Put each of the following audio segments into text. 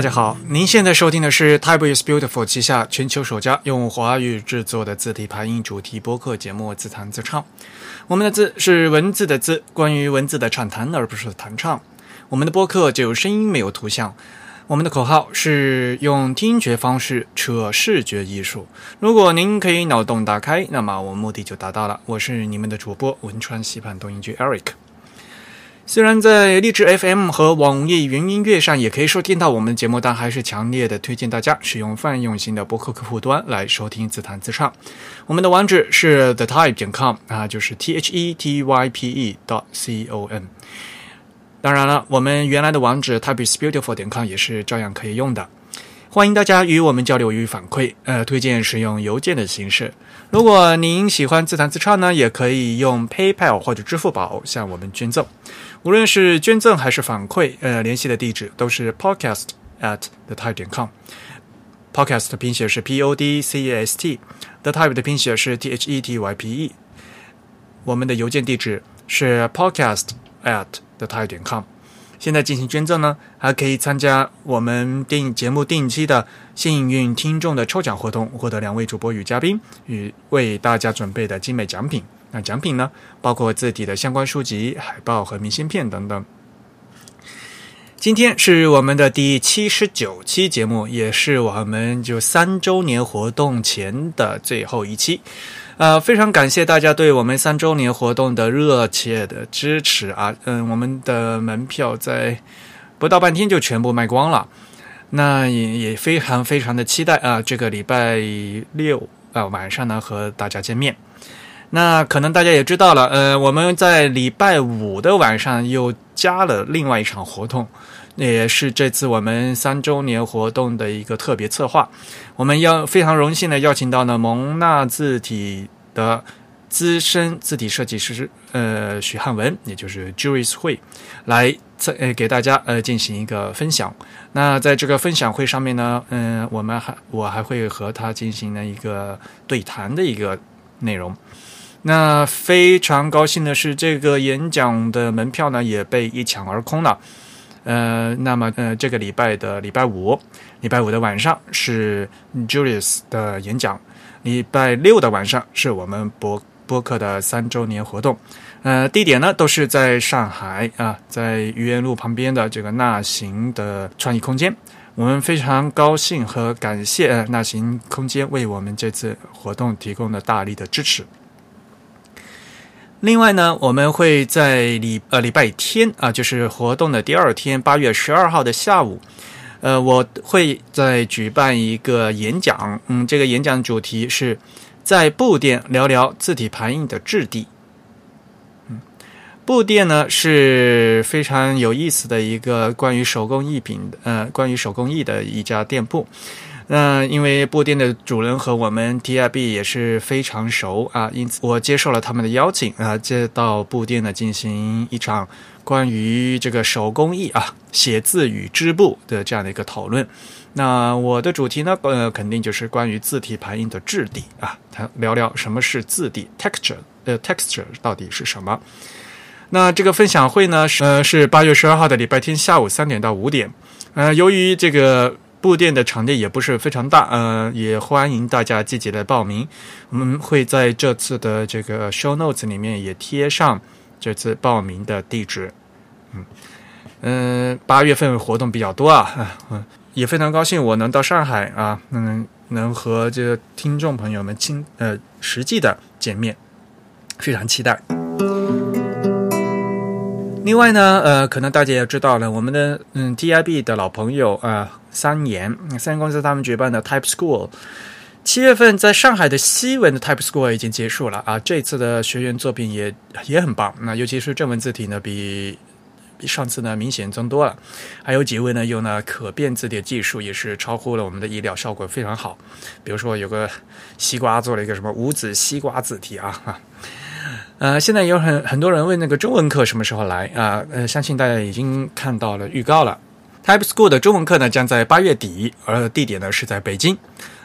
大家好，您现在收听的是 Type is Beautiful 旗下全球首家用华语制作的字体排音主题播客节目《自弹自唱》。我们的字是文字的字，关于文字的畅谈，而不是弹唱。我们的播客只有声音，没有图像。我们的口号是用听觉方式扯视觉艺术。如果您可以脑洞打开，那么我们目的就达到了。我是你们的主播文川西畔东音剧 Eric。虽然在荔枝 FM 和网易云音乐上也可以收听到我们的节目，但还是强烈的推荐大家使用泛用型的博客客户端来收听自弹自唱。我们的网址是 thetype 点 com 啊，就是 t h e t y p e dot c o m。当然了，我们原来的网址 typeisbeautiful 点 com 也是照样可以用的。欢迎大家与我们交流与反馈，呃，推荐使用邮件的形式。如果您喜欢自弹自唱呢，也可以用 PayPal 或者支付宝向我们捐赠。无论是捐赠还是反馈，呃，联系的地址都是 podcast at the type 点 com。podcast 的拼写是 p o d c a s t，the type 的拼写是 t h e t y p e。我们的邮件地址是 podcast at the type 点 com。现在进行捐赠呢，还可以参加我们电影节目定期的幸运听众的抽奖活动，获得两位主播与嘉宾与为大家准备的精美奖品。那奖品呢，包括字体的相关书籍、海报和明信片等等。今天是我们的第七十九期节目，也是我们就三周年活动前的最后一期。呃，非常感谢大家对我们三周年活动的热切的支持啊！嗯，我们的门票在不到半天就全部卖光了。那也也非常非常的期待啊，这个礼拜六啊晚上呢和大家见面。那可能大家也知道了，呃，我们在礼拜五的晚上又加了另外一场活动，也是这次我们三周年活动的一个特别策划。我们要非常荣幸的邀请到呢蒙纳字体的资深字体设计师，呃，许汉文，也就是 Juries 会，来呃给大家呃进行一个分享。那在这个分享会上面呢，嗯，我们还我还会和他进行了一个对谈的一个内容。那非常高兴的是，这个演讲的门票呢也被一抢而空了。呃，那么呃，这个礼拜的礼拜五，礼拜五的晚上是 Julius 的演讲，礼拜六的晚上是我们博播客的三周年活动。呃，地点呢都是在上海啊，在愚园路旁边的这个纳行的创意空间。我们非常高兴和感谢纳行空间为我们这次活动提供的大力的支持。另外呢，我们会在礼呃礼拜天啊，就是活动的第二天，八月十二号的下午，呃，我会在举办一个演讲。嗯，这个演讲主题是在布店聊聊字体排印的质地。布店呢是非常有意思的一个关于手工艺品呃关于手工艺的一家店铺。那因为布店的主人和我们 TIB 也是非常熟啊，因此我接受了他们的邀请啊，接到布店呢进行一场关于这个手工艺啊写字与织布的这样的一个讨论。那我的主题呢，呃，肯定就是关于字体排印的质地啊，谈聊聊什么是字体 texture，呃，texture 到底是什么？那这个分享会呢，是呃是八月十二号的礼拜天下午三点到五点。呃，由于这个。布店的场地也不是非常大，呃，也欢迎大家积极的报名。我们会在这次的这个 show notes 里面也贴上这次报名的地址。嗯嗯，八月份活动比较多啊，嗯，也非常高兴我能到上海啊，嗯，能和这个听众朋友们亲呃实际的见面，非常期待。另外呢，呃，可能大家也知道了，我们的嗯 TIB 的老朋友啊。三言，三言公司他们举办的 Type School，七月份在上海的西文的 Type School 已经结束了啊。这次的学员作品也也很棒，那尤其是正文字体呢，比比上次呢明显增多了。还有几位呢用了可变字体技术，也是超乎了我们的意料，效果非常好。比如说有个西瓜做了一个什么五子西瓜字体啊哈。呃，现在有很很多人问那个中文课什么时候来啊？呃，相信大家已经看到了预告了。Type School 的中文课呢，将在八月底，而地点呢是在北京。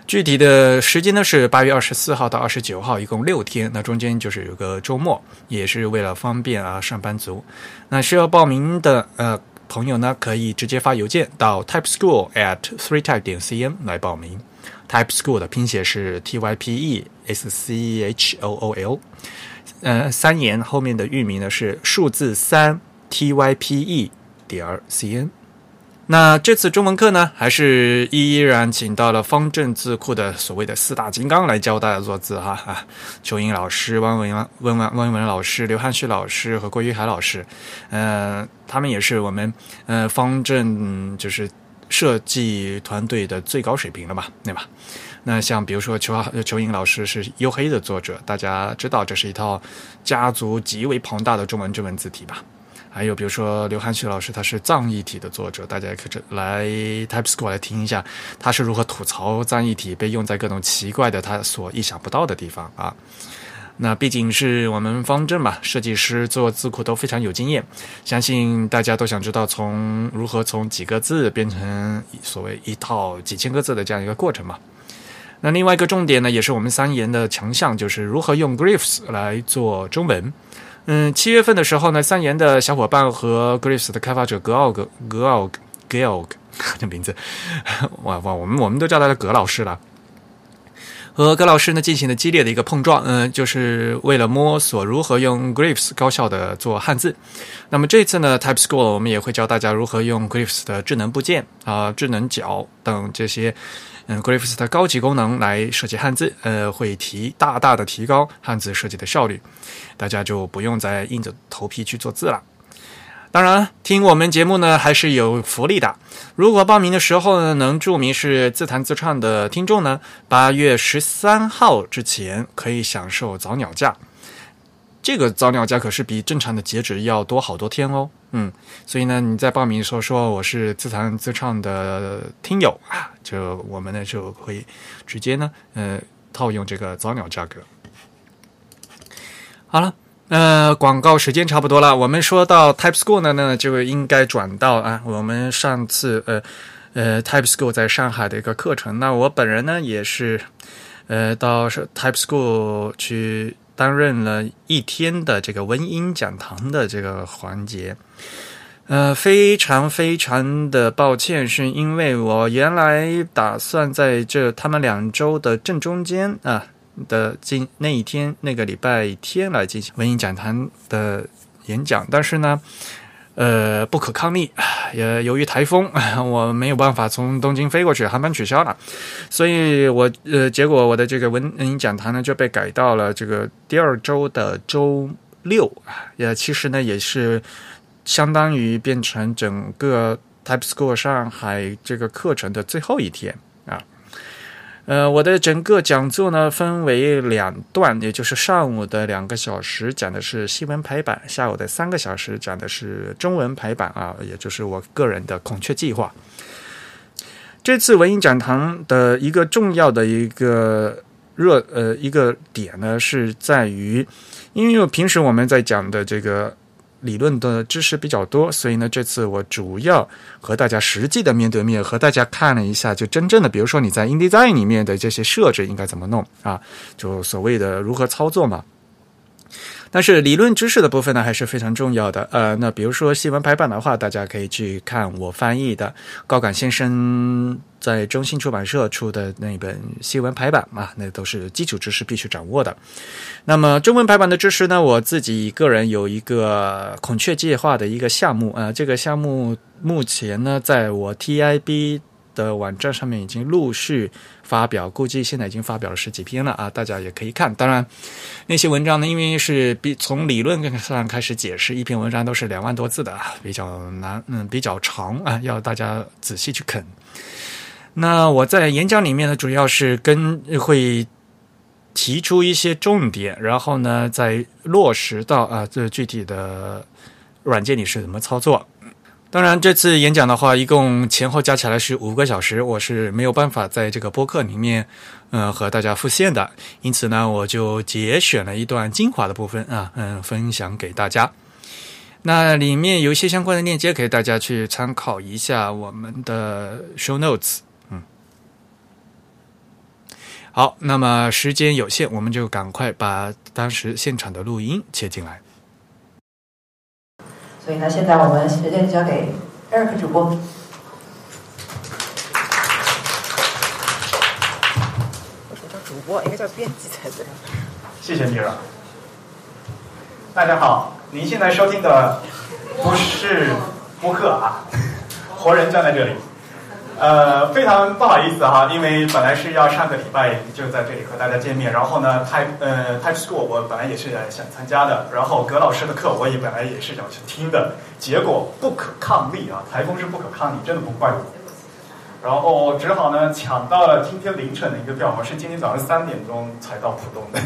具体的时间呢是八月二十四号到二十九号，一共六天。那中间就是有个周末，也是为了方便啊上班族。那需要报名的呃朋友呢，可以直接发邮件到 typeschool at three type 点 cn 来报名。Type School 的拼写是 T Y P E S C H O O L，呃，三言后面的域名呢是数字三 T Y P E 点 C N。那这次中文课呢，还是依然请到了方正字库的所谓的四大金刚来教大家做字哈啊，邱英老师、汪文汪文汪文老师、刘汉旭老师和郭玉海老师，呃，他们也是我们呃方正就是。设计团队的最高水平了吧，对吧？那像比如说邱邱英老师是黝黑的作者，大家知道这是一套家族极为庞大的中文中文字体吧？还有比如说刘汉旭老师，他是藏义体的作者，大家也可以来 TypeSchool 来听一下，他是如何吐槽藏义体被用在各种奇怪的他所意想不到的地方啊。那毕竟是我们方正嘛，设计师做字库都非常有经验，相信大家都想知道从如何从几个字变成所谓一套几千个字的这样一个过程嘛。那另外一个重点呢，也是我们三言的强项，就是如何用 Glyphs 来做中文。嗯，七月份的时候呢，三言的小伙伴和 Glyphs 的开发者格奥格格奥格奥这名字，哇哇，我们我们都叫他葛老师了。和葛老师呢进行了激烈的一个碰撞，嗯，就是为了摸索如何用 Glyphs 高效的做汉字。那么这次呢，Type School 我们也会教大家如何用 Glyphs 的智能部件啊、智能角等这些嗯 Glyphs 的高级功能来设计汉字，呃，会提大大的提高汉字设计的效率，大家就不用再硬着头皮去做字了。当然，听我们节目呢还是有福利的。如果报名的时候呢能注明是自弹自唱的听众呢，八月十三号之前可以享受早鸟价。这个早鸟价可是比正常的截止要多好多天哦。嗯，所以呢你在报名的时候说我是自弹自唱的听友啊，就我们呢就会直接呢呃套用这个早鸟价格。好了。呃，广告时间差不多了。我们说到 Type School 呢，那就应该转到啊，我们上次呃呃 Type School 在上海的一个课程。那我本人呢，也是呃到 Type School 去担任了一天的这个文音讲堂的这个环节。呃，非常非常的抱歉，是因为我原来打算在这他们两周的正中间啊。的今那一天那个礼拜天来进行文艺讲堂的演讲，但是呢，呃，不可抗力，也由于台风，我没有办法从东京飞过去，航班取消了，所以我呃，结果我的这个文艺讲坛呢就被改到了这个第二周的周六啊，也其实呢也是相当于变成整个 Type School 上海这个课程的最后一天。呃，我的整个讲座呢分为两段，也就是上午的两个小时讲的是新闻排版，下午的三个小时讲的是中文排版啊，也就是我个人的孔雀计划。这次文艺讲堂的一个重要的一个热呃一个点呢，是在于，因为平时我们在讲的这个。理论的知识比较多，所以呢，这次我主要和大家实际的面对面和大家看了一下，就真正的，比如说你在 InDesign 里面的这些设置应该怎么弄啊？就所谓的如何操作嘛。但是理论知识的部分呢，还是非常重要的。呃，那比如说新闻排版的话，大家可以去看我翻译的高岗先生在中信出版社出的那本新闻排版嘛，那都是基础知识必须掌握的。那么中文排版的知识呢，我自己个人有一个孔雀计划的一个项目啊，这个项目目前呢，在我 TIB。的网站上面已经陆续发表，估计现在已经发表了十几篇了啊，大家也可以看。当然，那些文章呢，因为是比从理论上开始解释，一篇文章都是两万多字的，比较难，嗯，比较长啊，要大家仔细去啃。那我在演讲里面呢，主要是跟会提出一些重点，然后呢，再落实到啊，这具体的软件里是怎么操作。当然，这次演讲的话，一共前后加起来是五个小时，我是没有办法在这个播客里面，呃，和大家复现的。因此呢，我就节选了一段精华的部分啊，嗯，分享给大家。那里面有一些相关的链接，给大家去参考一下我们的 show notes。嗯，好，那么时间有限，我们就赶快把当时现场的录音切进来。所以呢，现在我们时间交给 Eric 主播。为什么叫主播？应该叫编辑才对。谢谢 Mira。大家好，您现在收听的不是播客啊，活人站在这里。呃，非常不好意思哈，因为本来是要上个礼拜就在这里和大家见面，然后呢，Type 呃 Type School 我本来也是想参加的，然后葛老师的课我也本来也是想去听的，结果不可抗力啊，台风是不可抗力，真的不怪我。然后只好呢抢到了今天凌晨的一个票，我是今天早上三点钟才到浦东的。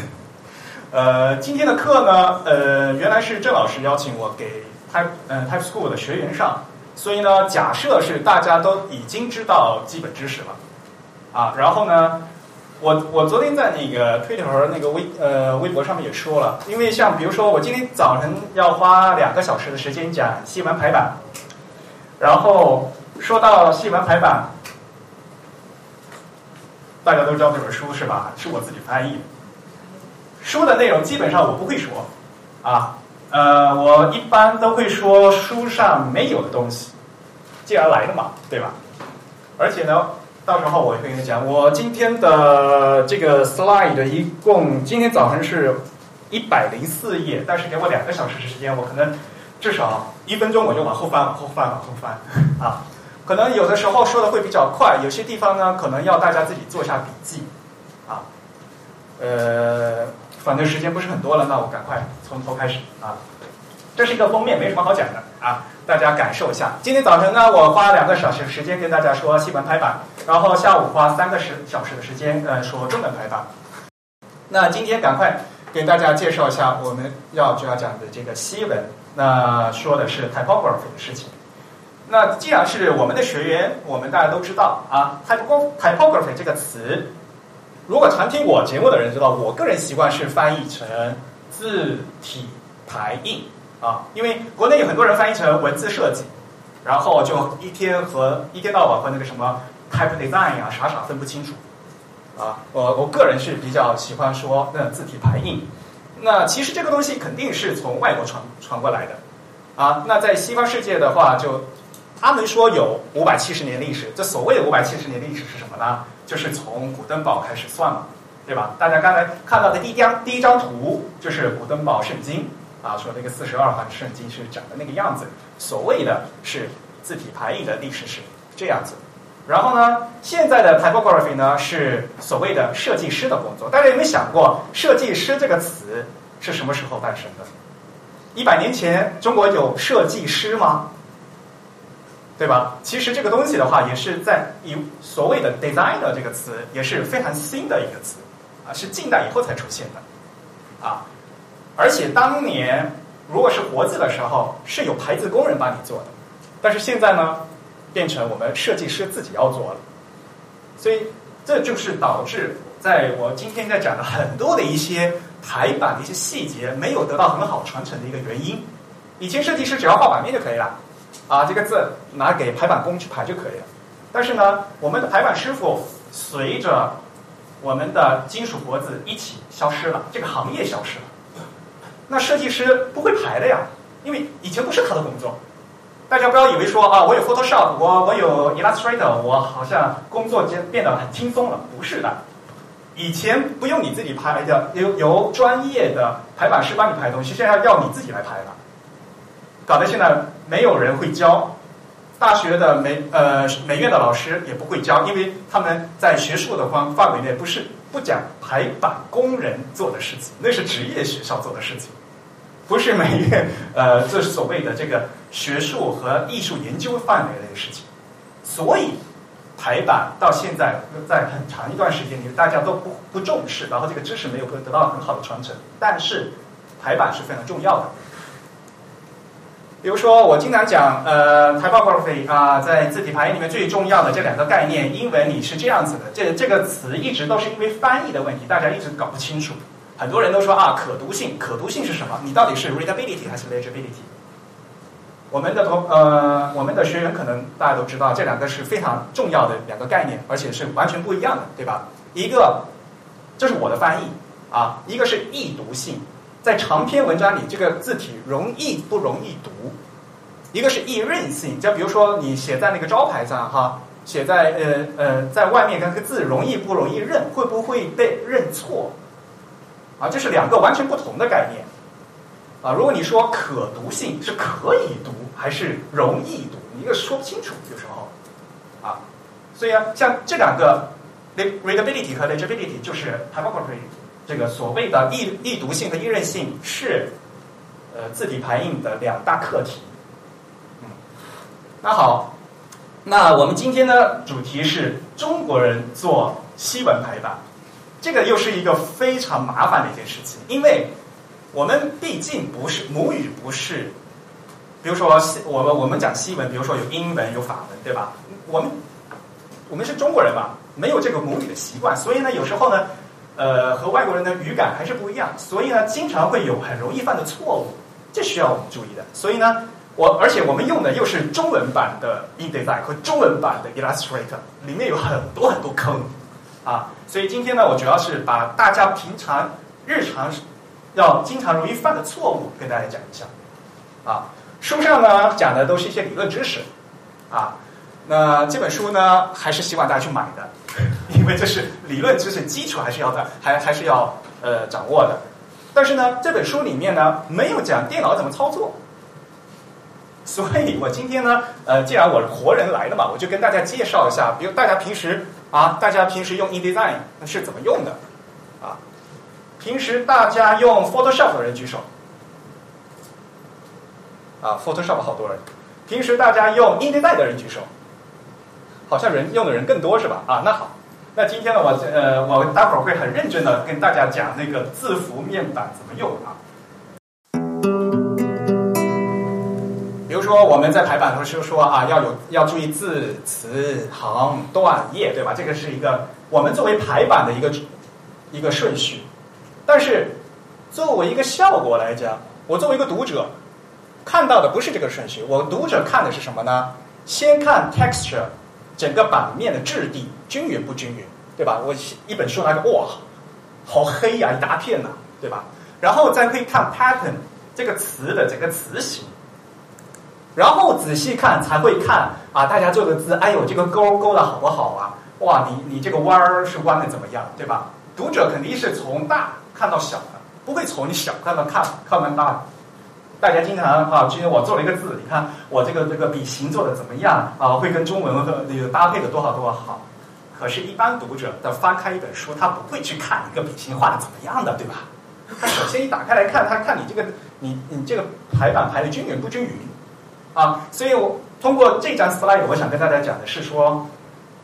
呃，今天的课呢，呃，原来是郑老师邀请我给 Type 呃 Type School 的学员上。所以呢，假设是大家都已经知道基本知识了，啊，然后呢，我我昨天在那个推特和那个微呃微博上面也说了，因为像比如说我今天早晨要花两个小时的时间讲西文排版，然后说到西文排版，大家都知道这本书是吧？是我自己翻译，书的内容基本上我不会说，啊。呃，我一般都会说书上没有的东西，既然来了嘛，对吧？而且呢，到时候我会跟你讲，我今天的这个 slide 一共今天早晨是一百零四页，但是给我两个小时的时间，我可能至少一分钟我就往后翻，往后翻，往后翻啊。可能有的时候说的会比较快，有些地方呢，可能要大家自己做一下笔记啊。呃。反正时间不是很多了，那我赶快从头开始啊。这是一个封面，没什么好讲的啊，大家感受一下。今天早晨呢，我花两个小时时间跟大家说西文排版，然后下午花三个时小时的时间呃说中文排版。那今天赶快给大家介绍一下我们要主要讲的这个西文，那说的是 typography 的事情。那既然是我们的学员，我们大家都知道啊，typography 这个词。如果常听我节目的人知道，我个人习惯是翻译成字体排印啊，因为国内有很多人翻译成文字设计，然后就一天和一天到晚和那个什么 type design 啊，傻傻分不清楚啊。我我个人是比较喜欢说那字体排印。那其实这个东西肯定是从外国传传过来的啊。那在西方世界的话，就他们说有五百七十年历史。这所谓的五百七十年历史是什么呢？就是从古登堡开始算嘛，对吧？大家刚才看到的第一张第一张图就是古登堡圣经啊，说那个四十二版圣经是长的那个样子。所谓的是字体排印的历史是这样子。然后呢，现在的 typography 呢是所谓的设计师的工作。大家有没有想过，设计师这个词是什么时候诞生的？一百年前中国有设计师吗？对吧？其实这个东西的话，也是在以所谓的 designer 这个词，也是非常新的一个词，啊，是近代以后才出现的，啊，而且当年如果是活字的时候，是有排字工人帮你做的，但是现在呢，变成我们设计师自己要做了，所以这就是导致在我今天在讲的很多的一些排版的一些细节没有得到很好传承的一个原因。以前设计师只要画版面就可以了。啊，这个字拿给排版工去排就可以了。但是呢，我们的排版师傅随着我们的金属活字一起消失了，这个行业消失了。那设计师不会排的呀，因为以前不是他的工作。大家不要以为说啊，我有 Photoshop，我我有 Illustrator，我好像工作间变得很轻松了。不是的，以前不用你自己排的，由由专业的排版师帮你排东西，现在要你自己来排了。搞得现在没有人会教，大学的美呃美院的老师也不会教，因为他们在学术的方范围内不是不讲排版工人做的事情，那是职业学校做的事情，不是美院呃这所谓的这个学术和艺术研究范围内的事情，所以排版到现在在很长一段时间里大家都不不重视，然后这个知识没有得到很好的传承，但是排版是非常重要的。比如说，我经常讲，呃，typography 啊，在字体排印里面最重要的这两个概念，英文里是这样子的。这这个词一直都是因为翻译的问题，大家一直搞不清楚。很多人都说啊，可读性，可读性是什么？你到底是 readability 还是 legibility？我们的同呃，我们的学员可能大家都知道，这两个是非常重要的两个概念，而且是完全不一样的，对吧？一个，这是我的翻译啊，一个是易读性。在长篇文章里，这个字体容易不容易读？一个是易认性，就比如说你写在那个招牌上哈，写在呃呃在外面那个字容易不容易认，会不会被认错？啊，这是两个完全不同的概念。啊，如果你说可读性是可以读还是容易读，一个说不清楚，有时候啊，所以啊，像这两个 readability 和 legibility 就是 typography 这个所谓的易易读性和易认性是呃字体排印的两大课题。嗯，那好，那我们今天的主题是中国人做西文排版，这个又是一个非常麻烦的一件事情，因为。我们毕竟不是母语，不是，比如说西，我们我们讲西文，比如说有英文有法文，对吧？我们我们是中国人嘛，没有这个母语的习惯，所以呢，有时候呢，呃，和外国人的语感还是不一样，所以呢，经常会有很容易犯的错误，这需要我们注意的。所以呢，我而且我们用的又是中文版的 InDesign 和中文版的 Illustrator，里面有很多很多坑啊，所以今天呢，我主要是把大家平常日常。要经常容易犯的错误跟大家讲一下，啊，书上呢讲的都是一些理论知识，啊，那这本书呢还是希望大家去买的，为这是理论知识基础还是要在还还是要呃掌握的，但是呢这本书里面呢没有讲电脑怎么操作，所以我今天呢呃既然我是活人来了嘛，我就跟大家介绍一下，比如大家平时啊大家平时用 InDesign 是怎么用的啊。平时大家用 Photoshop 的人举手，啊，Photoshop 好多人。平时大家用 InDesign 的人举手，好像人用的人更多是吧？啊，那好，那今天呢，我呃，我待会儿会很认真的跟大家讲那个字符面板怎么用啊。比如说我们在排版的时候说啊，要有要注意字词行段页，对吧？这个是一个我们作为排版的一个一个顺序。但是，作为一个效果来讲，我作为一个读者，看到的不是这个顺序。我读者看的是什么呢？先看 texture，整个版面的质地均匀不均匀，对吧？我一本书来个哇，好黑呀，一大片呐，对吧？然后再会看 pattern 这个词的整个词形，然后仔细看才会看啊，大家做的字，哎呦，这个勾勾的好不好啊？哇，你你这个弯儿是弯的怎么样，对吧？读者肯定是从大。看到小的，不会从小看到看看完大。大家经常啊，今天我做了一个字，你看我这个这个笔形做的怎么样啊？会跟中文和那个搭配的多好多少好。可是，一般读者的翻开一本书，他不会去看一个笔芯画的怎么样的，对吧？他首先一打开来看，他看你这个你你这个排版排的均匀不均匀啊？所以我通过这张 slide，我想跟大家讲的是说，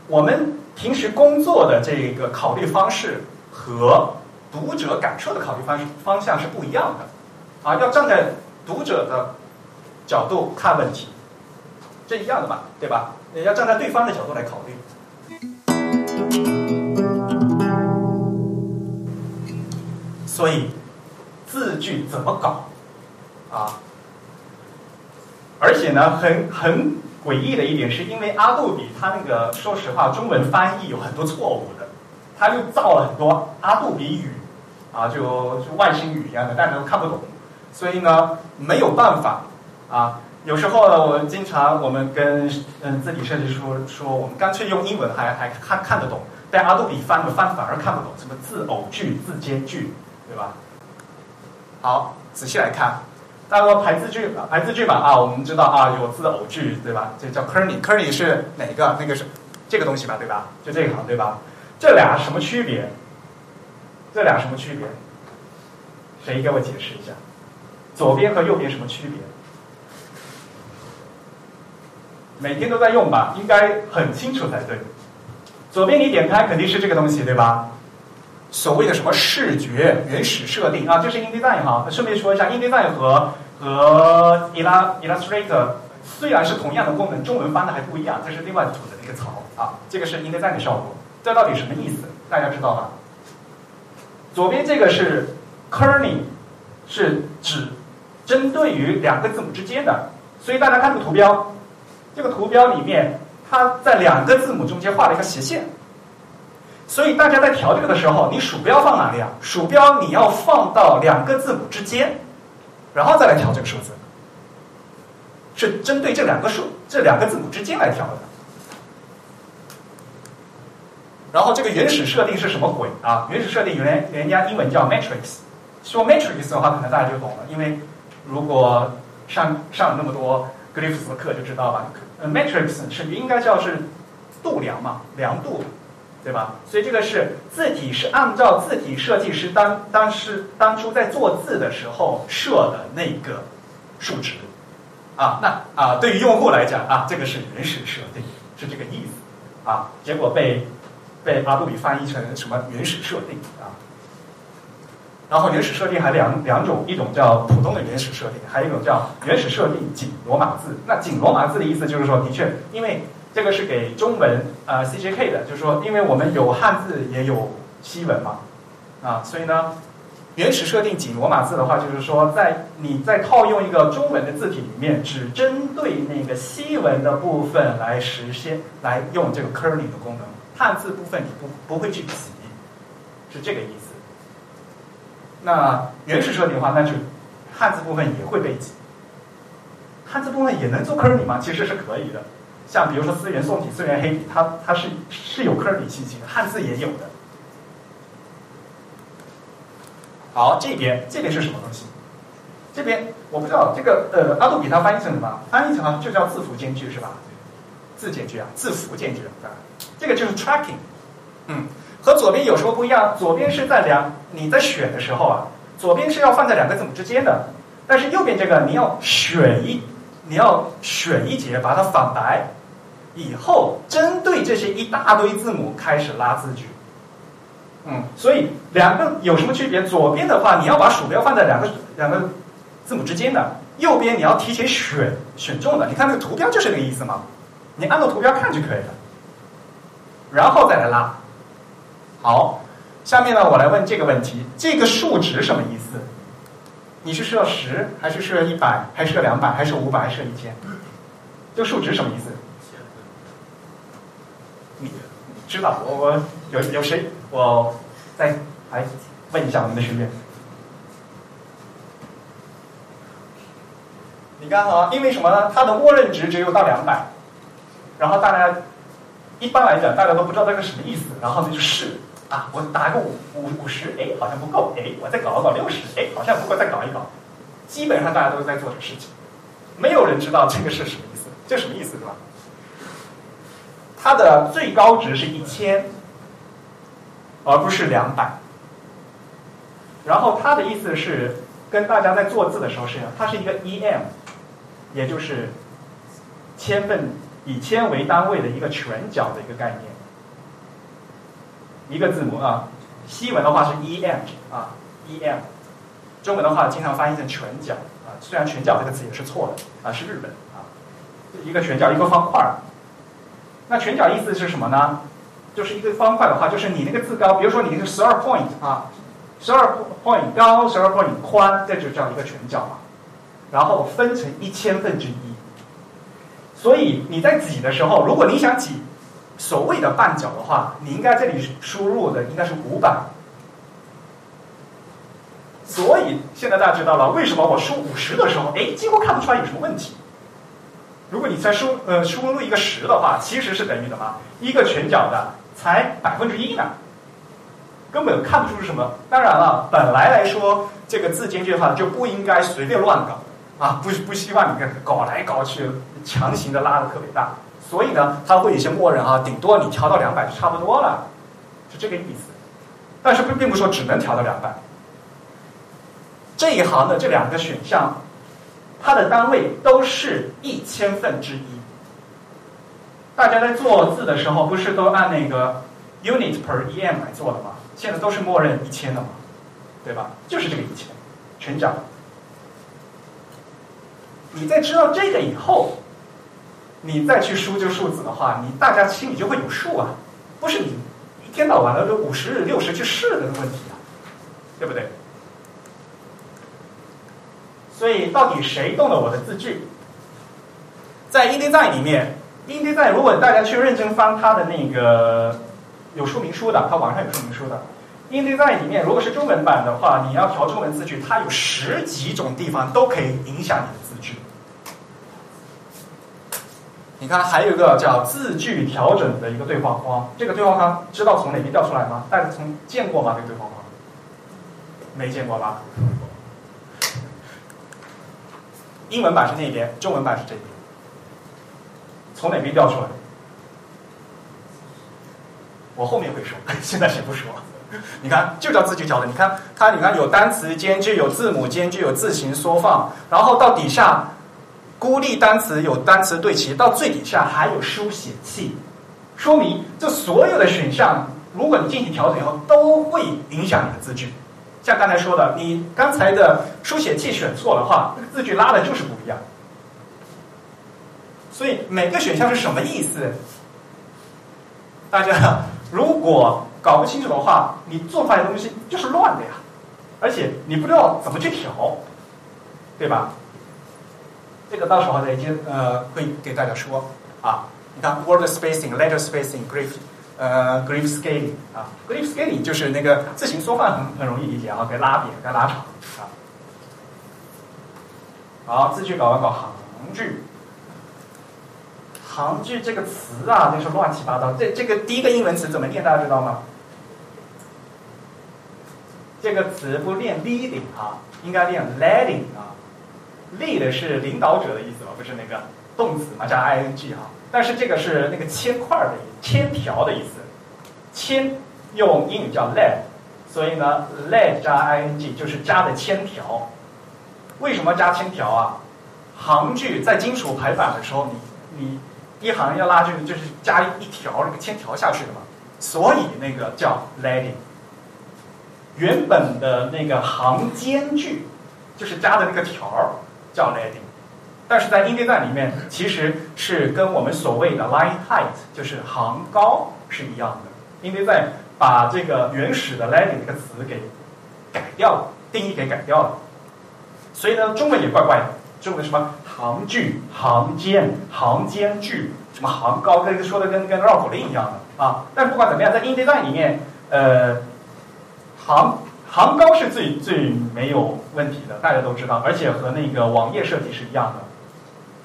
我们平时工作的这个考虑方式和。读者感受的考虑方方向是不一样的，啊，要站在读者的角度看问题，这一样的嘛，对吧？也要站在对方的角度来考虑。所以字句怎么搞啊？而且呢，很很诡异的一点，是因为阿杜比它那个，说实话，中文翻译有很多错误的，他就造了很多阿杜比语。啊，就就外星语一样的，大家都看不懂，所以呢没有办法啊。有时候呢，我们经常我们跟嗯字体设计师说说，我们干脆用英文还还看看得懂，但阿杜比翻的翻反而看不懂，什么字偶句、字间句，对吧？好，仔细来看，大家说排字句排字句吧啊，我们知道啊有字偶句，对吧？这叫 kerning，kerning 是哪个？那个是这个东西吧，对吧？就这一行，对吧？这俩什么区别？这俩什么区别？谁给我解释一下？左边和右边什么区别？每天都在用吧，应该很清楚才对。左边你点开肯定是这个东西，对吧？所谓的什么视觉原始设定啊，这是 InDesign 哈。顺便说一下，InDesign 和和 Illustrator 虽然是同样的功能，中文翻的还不一样，这是另外组的那个槽啊。这个是 InDesign 的效果，这到底什么意思？大家知道吧？左边这个是 kerning，是指针对于两个字母之间的，所以大家看这个图标，这个图标里面它在两个字母中间画了一个斜线，所以大家在调这个的时候，你鼠标放哪里啊？鼠标你要放到两个字母之间，然后再来调这个数字。是针对这两个数、这两个字母之间来调的。然后这个原始设定是什么鬼啊？原始设定原来人家英文叫 matrix，说 matrix 的话，可能大家就懂了，因为如果上上了那么多 Glyphs 的课就知道吧。呃，matrix 是应该叫是度量嘛，量度，对吧？所以这个是字体是按照字体设计师当当时当初在做字的时候设的那个数值啊。那啊，对于用户来讲啊，这个是原始设定，是这个意思啊。结果被被阿杜比翻译成什么原始设定啊？然后原始设定还两两种，一种叫普通的原始设定，还有一种叫原始设定紧罗马字。那紧罗马字的意思就是说，的确，因为这个是给中文呃 CJK 的，就是说，因为我们有汉字也有西文嘛，啊，所以呢，原始设定紧罗马字的话，就是说，在你在套用一个中文的字体里面，只针对那个西文的部分来实现，来用这个 kerning 的功能。汉字部分你不不会去挤，是这个意思。那原始设定的话，那就汉字部分也会被挤。汉字部分也能做 kerning 吗？其实是可以的。像比如说思源宋体、思源黑体，它它是是有 kerning 信息的，汉字也有的。好，这边这边是什么东西？这边我不知道这个呃，阿杜比它翻译成什么？翻译成就叫字符间距是吧？字间距啊，字符间距啊，这个就是 tracking。嗯，和左边有时候不一样，左边是在两你在选的时候啊，左边是要放在两个字母之间的，但是右边这个你要选一你要选一节把它反白，以后针对这些一大堆字母开始拉字距。嗯，所以两个有什么区别？左边的话，你要把鼠标放在两个两个字母之间的，右边你要提前选选中的。你看那个图标就是这个意思嘛。你按照图标看就可以了，然后再来拉。好，下面呢，我来问这个问题：这个数值什么意思？你是设十，还是设一百，还是设两百，还是五百，还是设一千？这个数值什么意思？你知道？我我有有谁？我再来问一下我们的学员。你看啊，因为什么呢？它的默认值只有到两百。然后大家一般来讲，大家都不知道这个什么意思，然后呢就试啊，我打个五五五十，哎，好像不够，哎，我再搞搞六十，哎，好像不够，再搞一搞。基本上大家都在做这事情，没有人知道这个是什么意思，这什么意思是吧？它的最高值是一千，而不是两百。然后它的意思是跟大家在做字的时候是一样，它是一个 em，也就是千分。以千为单位的一个全角的一个概念，一个字母啊，西文的话是 em 啊，em，中文的话经常翻译成全角啊，虽然全角这个词也是错的啊，是日本啊，一个全角一个方块儿那全角意思是什么呢？就是一个方块的话，就是你那个字高，比如说你是十二 point 啊，十二 point 高，十二 point 宽，这就叫一个全角嘛，然后分成一千分之一。所以你在挤的时候，如果你想挤所谓的半角的话，你应该这里输入的应该是五百。所以现在大家知道了为什么我输五十的时候，哎，几乎看不出来有什么问题。如果你再输呃输入一个十的话，其实是等于什么？一个全角的才百分之一呢，根本看不出是什么。当然了，本来来说这个字间距的话就不应该随便乱搞。啊，不不希望你跟搞来搞去，强行的拉的特别大，所以呢，它会有些默认啊，顶多你调到两百就差不多了，是这个意思。但是并并不说只能调到两百。这一行的这两个选项，它的单位都是一千分之一。大家在做字的时候，不是都按那个 unit per em 来做的吗？现在都是默认一千的嘛，对吧？就是这个一千，全角。你在知道这个以后，你再去输这个数字的话，你大家心里就会有数啊，不是你一天到晚的都五十六十去试的问题啊，对不对？所以到底谁动了我的字句？在 InDesign 里面，InDesign 如果大家去认真翻它的那个有说明书的，它网上有说明书的，InDesign 里面如果是中文版的话，你要调中文字句，它有十几种地方都可以影响你的字句。你看还有一个叫字距调整的一个对话框，这个对话框知道从哪边调出来吗？大家从见过吗？这个对话框？没见过吧？英文版是那边，中文版是这边。从哪边调出来？我后面会说，现在先不说。你看，就叫字距调整。你看，它你看有单词间距，有字母间距，有字形缩放，然后到底下孤立单词有单词对齐，到最底下还有书写器，说明这所有的选项，如果你进行调整以后，都会影响你的字距。像刚才说的，你刚才的书写器选错的话，那个字距拉的就是不一样。所以每个选项是什么意思？大家如果搞不清楚的话，你做出来的东西就是乱的呀，而且你不知道怎么去调，对吧？这个到时候再接呃会给大家说啊。你看 word spacing、letter spacing、grief 呃 grief scaling 啊，grief scaling 就是那个字形缩放很很容易理解啊，给拉扁、给拉长啊。好，字句搞完搞行距。行距这个词啊，那是乱七八糟。这这个第一个英文词怎么念？大家知道吗？这个词不念 leading 啊，应该念 leading 啊。lead 是领导者的意思吧？不是那个动词嘛，加 ing 啊。但是这个是那个铅块的铅条的意思。铅用英语叫 lead，所以呢，lead 加 ing 就是加的铅条。为什么加铅条啊？行距在金属排版的时候，你你。一行要拉距，就是加一条那个铅条下去的嘛，所以那个叫 leading。原本的那个行间距，就是加的那个条儿叫 leading，但是在 InDesign 里面其实是跟我们所谓的 line height，就是行高是一样的。因为在把这个原始的 leading 这个词给改掉了，定义给改掉了，所以呢，中文也怪怪的，中文什么？行距、行间、行间距，什么行高，跟说的跟跟绕口令一样的啊！但是不管怎么样，在 InDesign 里面，呃，行行高是最最没有问题的，大家都知道，而且和那个网页设计是一样的，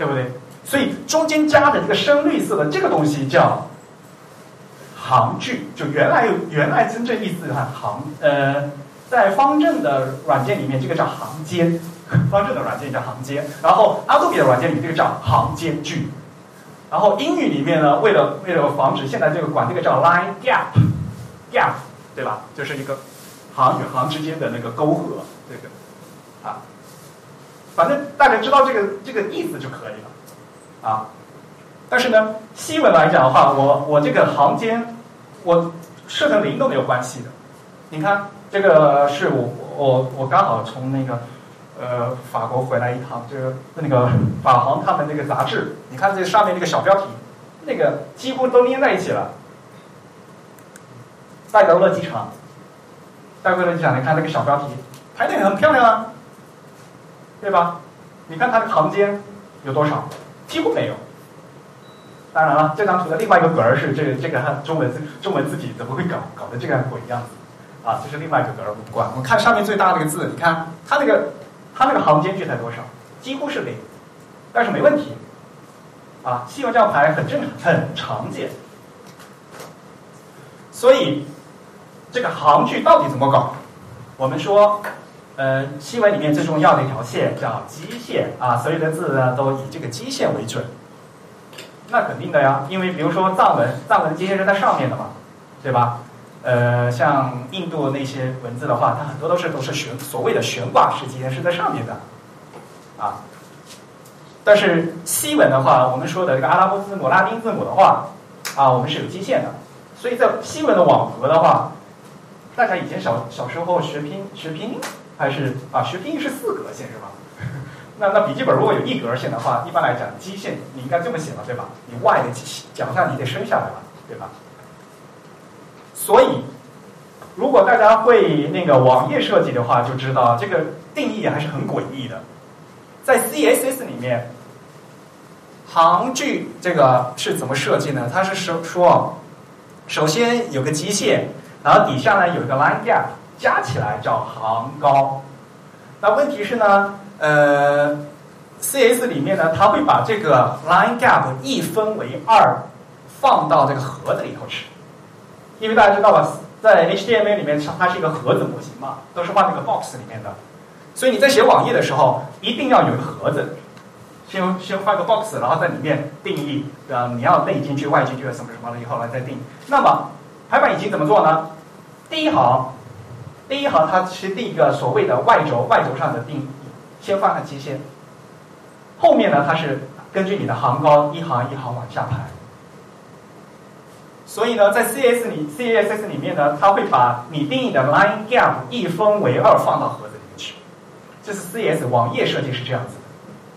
对不对？所以中间加的这个深绿色的这个东西叫行距，就原来原来真正意思哈行，呃，在方正的软件里面，这个叫行间。方正的软件叫行间，然后 Adobe 的软件里这个叫行间距，然后英语里面呢，为了为了防止现在这个管这个叫 line gap，gap 对吧？就是一个行与行之间的那个沟壑，反正大家知道这个这个意思就可以了啊。但是呢，西文来讲的话，我我这个行间我设成零都没有关系的。你看这个是我我我刚好从那个。呃，法国回来一趟，就是那个法航他们那个杂志，你看这上面那个小标题，那个几乎都连在一起了。戴高乐机场，戴高乐机场，你看那个小标题，排的很漂亮啊，对吧？你看它的行间有多少？几乎没有。当然了，这张图的另外一个格儿是这个这个中文字中文字体怎么会搞搞得这个鬼样子？啊，这是另外一个格儿，不管。我们看上面最大的那个字，你看它那个。它那个行间距才多少？几乎是零，但是没问题，啊，西文这样排很正常，很常见。所以这个行距到底怎么搞？我们说，呃，西文里面最重要的一条线叫基线啊，所有的字呢都以这个基线为准。那肯定的呀，因为比如说藏文，藏文基线是在上面的嘛，对吧？呃，像印度那些文字的话，它很多都是都是悬所谓的悬挂式基线是在上面的，啊。但是西文的话，我们说的这个阿拉伯字母、拉丁字母的话，啊，我们是有基线的。所以在西文的网格的话，大家以前小小时候学拼学拼音还是啊学拼音是四格线是吧？那那笔记本如果有一格线的话，一般来讲基线你应该这么写了对吧？你 y 的脚下你得伸下来了对吧？所以，如果大家会那个网页设计的话，就知道这个定义还是很诡异的。在 CSS 里面，行距这个是怎么设计呢？它是说说，首先有个基线，然后底下呢有一个 line gap，加起来叫行高。那问题是呢，呃，CS 里面呢，它会把这个 line gap 一分为二，放到这个盒子里头去。因为大家知道吧，在 HTML 里面它是一个盒子模型嘛，都是放那个 box 里面的，所以你在写网页的时候一定要有一个盒子，先先放个 box，然后在里面定义，呃，你要内进去、外进去什么什么了以后来再定。那么排版引擎怎么做呢？第一行，第一行它是定一个所谓的外轴，外轴上的定义，先放上基线。后面呢，它是根据你的行高一行一行往下排。所以呢，在 CS 里 CSS 里面呢，它会把你定义的 line gap 一分为二放到盒子里面去。这是 CS 网页设计是这样子的，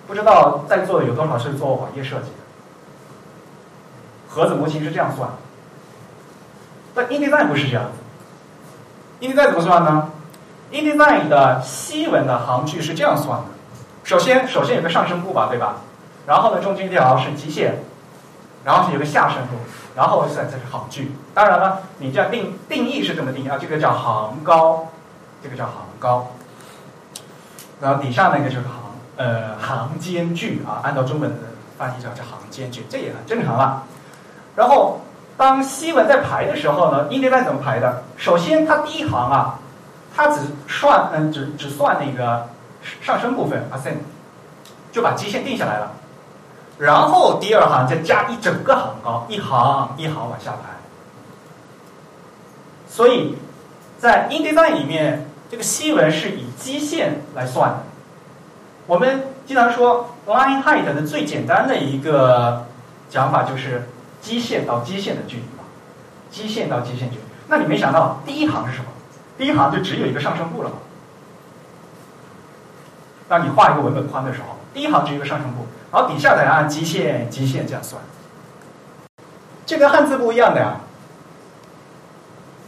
不知道在座的有多少是做网页设计的？盒子模型是这样算，但 InDesign 不是这样子。Indi 再怎么算呢？indi 的西文的行距是这样算的。首先，首先有个上升部吧，对吧？然后呢，中间这条是基线，然后是有个下升部，然后算这是行距。当然了，你这样定定义是这么定义啊，这个叫行高，这个叫行高。然后底下那个就是行呃行间距啊，按照中文的翻译叫叫行间距，这也很正常了。然后当西文在排的时候呢，InDesign 怎么排的？首先它第一行啊，它只算嗯只只算那个。上升部分 ascend 就把基线定下来了，然后第二行再加一整个行高，一行一行往下排。所以在 InDesign 里面，这个西文是以基线来算的。我们经常说 line height 的最简单的一个讲法就是基线到基线的距离嘛，基线到基线距离。那你没想到第一行是什么？第一行就只有一个上升部了嘛。当你画一个文本框的时候，第一行只有一个上升部，然后底下再按基线、基线这样算。这跟汉字不一样的呀，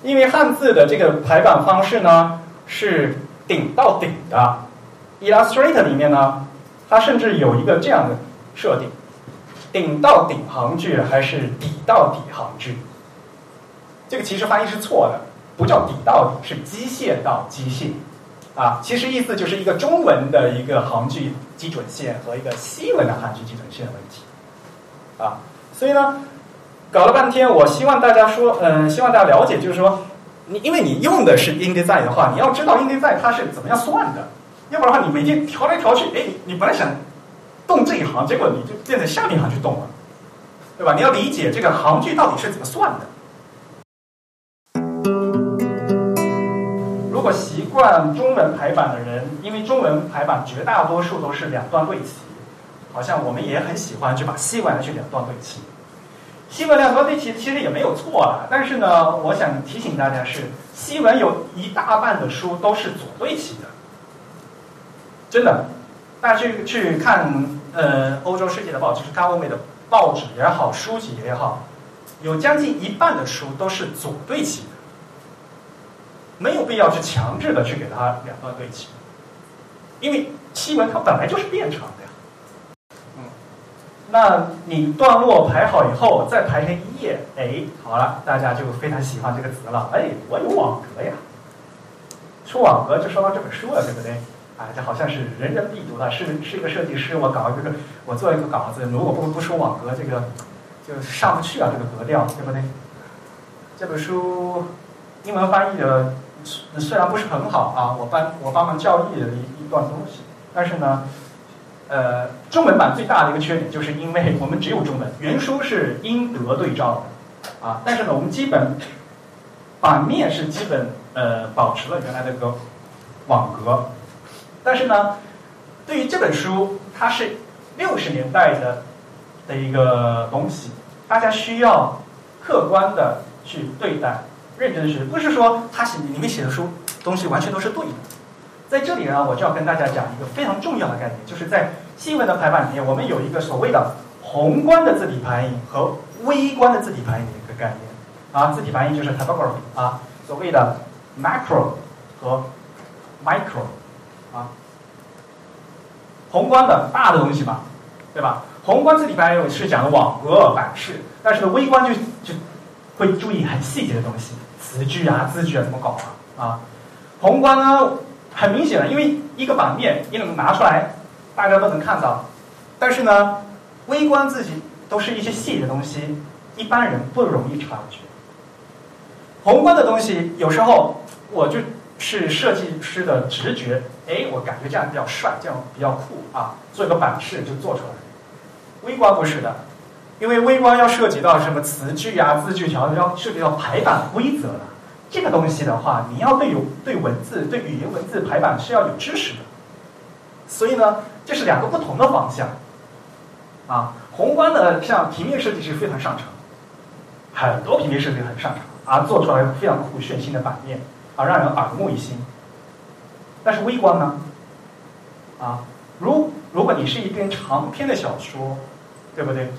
因为汉字的这个排版方式呢是顶到顶的，Illustrator 里面呢，它甚至有一个这样的设定：顶到顶行距还是底到底行距？这个其实翻译是错的，不叫底到底，是机械到机械。啊，其实意思就是一个中文的一个行距基准线和一个西文的行距基准线的问题，啊，所以呢，搞了半天，我希望大家说，嗯，希望大家了解，就是说，你因为你用的是 InDesign 的话，你要知道 InDesign 它是怎么样算的，要不然的话，你每天调来调去，哎，你本来想动这一行，结果你就变成下面一行去动了，对吧？你要理解这个行距到底是怎么算的。如果习惯中文排版的人，因为中文排版绝大多数都是两段对齐，好像我们也很喜欢去把西文去两段对齐。西文两段对齐其实也没有错啊，但是呢，我想提醒大家是，西文有一大半的书都是左对齐的，真的。大家去去看呃欧洲世界的报纸，就是看欧美的报纸也好，书籍也好，有将近一半的书都是左对齐的。没有必要去强制的去给它两段对齐，因为西文它本来就是变长的呀。嗯，那你段落排好以后，再排成一页，哎，好了，大家就非常喜欢这个词了。哎，我有网格呀。说网格就说到这本书了，对不对？啊，这好像是人人必读的，是是一个设计师，我搞一个，我做一个稿子，如果不不说网格，这个就上不去啊，这个格调，对不对？这本书英文翻译的。虽然不是很好啊，我帮我帮忙校译了一一段东西，但是呢，呃，中文版最大的一个缺点就是因为我们只有中文，原书是英德对照的，啊，但是呢，我们基本版面是基本呃保持了原来的个网格，但是呢，对于这本书，它是六十年代的的一个东西，大家需要客观的去对待。认真的学，不是说他写里面写的书东西完全都是对的。在这里呢，我就要跟大家讲一个非常重要的概念，就是在新闻的排版里面，我们有一个所谓的宏观的字体排印和微观的字体排印的一个概念。啊，字体排印就是 typography 啊，所谓的 macro 和 micro，宏观的大的东西嘛，对吧？宏观字体排印是讲的网格版式，但是，微观就就会注意很细节的东西。词句啊，字句啊，怎么搞啊？啊，宏观呢，很明显的，因为一个版面，你能拿出来，大家都能看到。但是呢，微观字体都是一些细节的东西，一般人不容易察觉。宏观的东西，有时候我就是设计师的直觉，哎，我感觉这样比较帅，这样比较酷啊，做一个版式就做出来。微观不是的，因为微观要涉及到什么词句啊、字句条，要涉及到排版规则了。这个东西的话，你要对有对文字、对语言文字排版是要有知识的。所以呢，这是两个不同的方向。啊，宏观的像平面设计师非常擅长，很多平面设计很擅长啊，做出来非常酷炫新的版面啊，让人耳目一新。但是微观呢？啊，如如果你是一篇长篇的小说，对不对？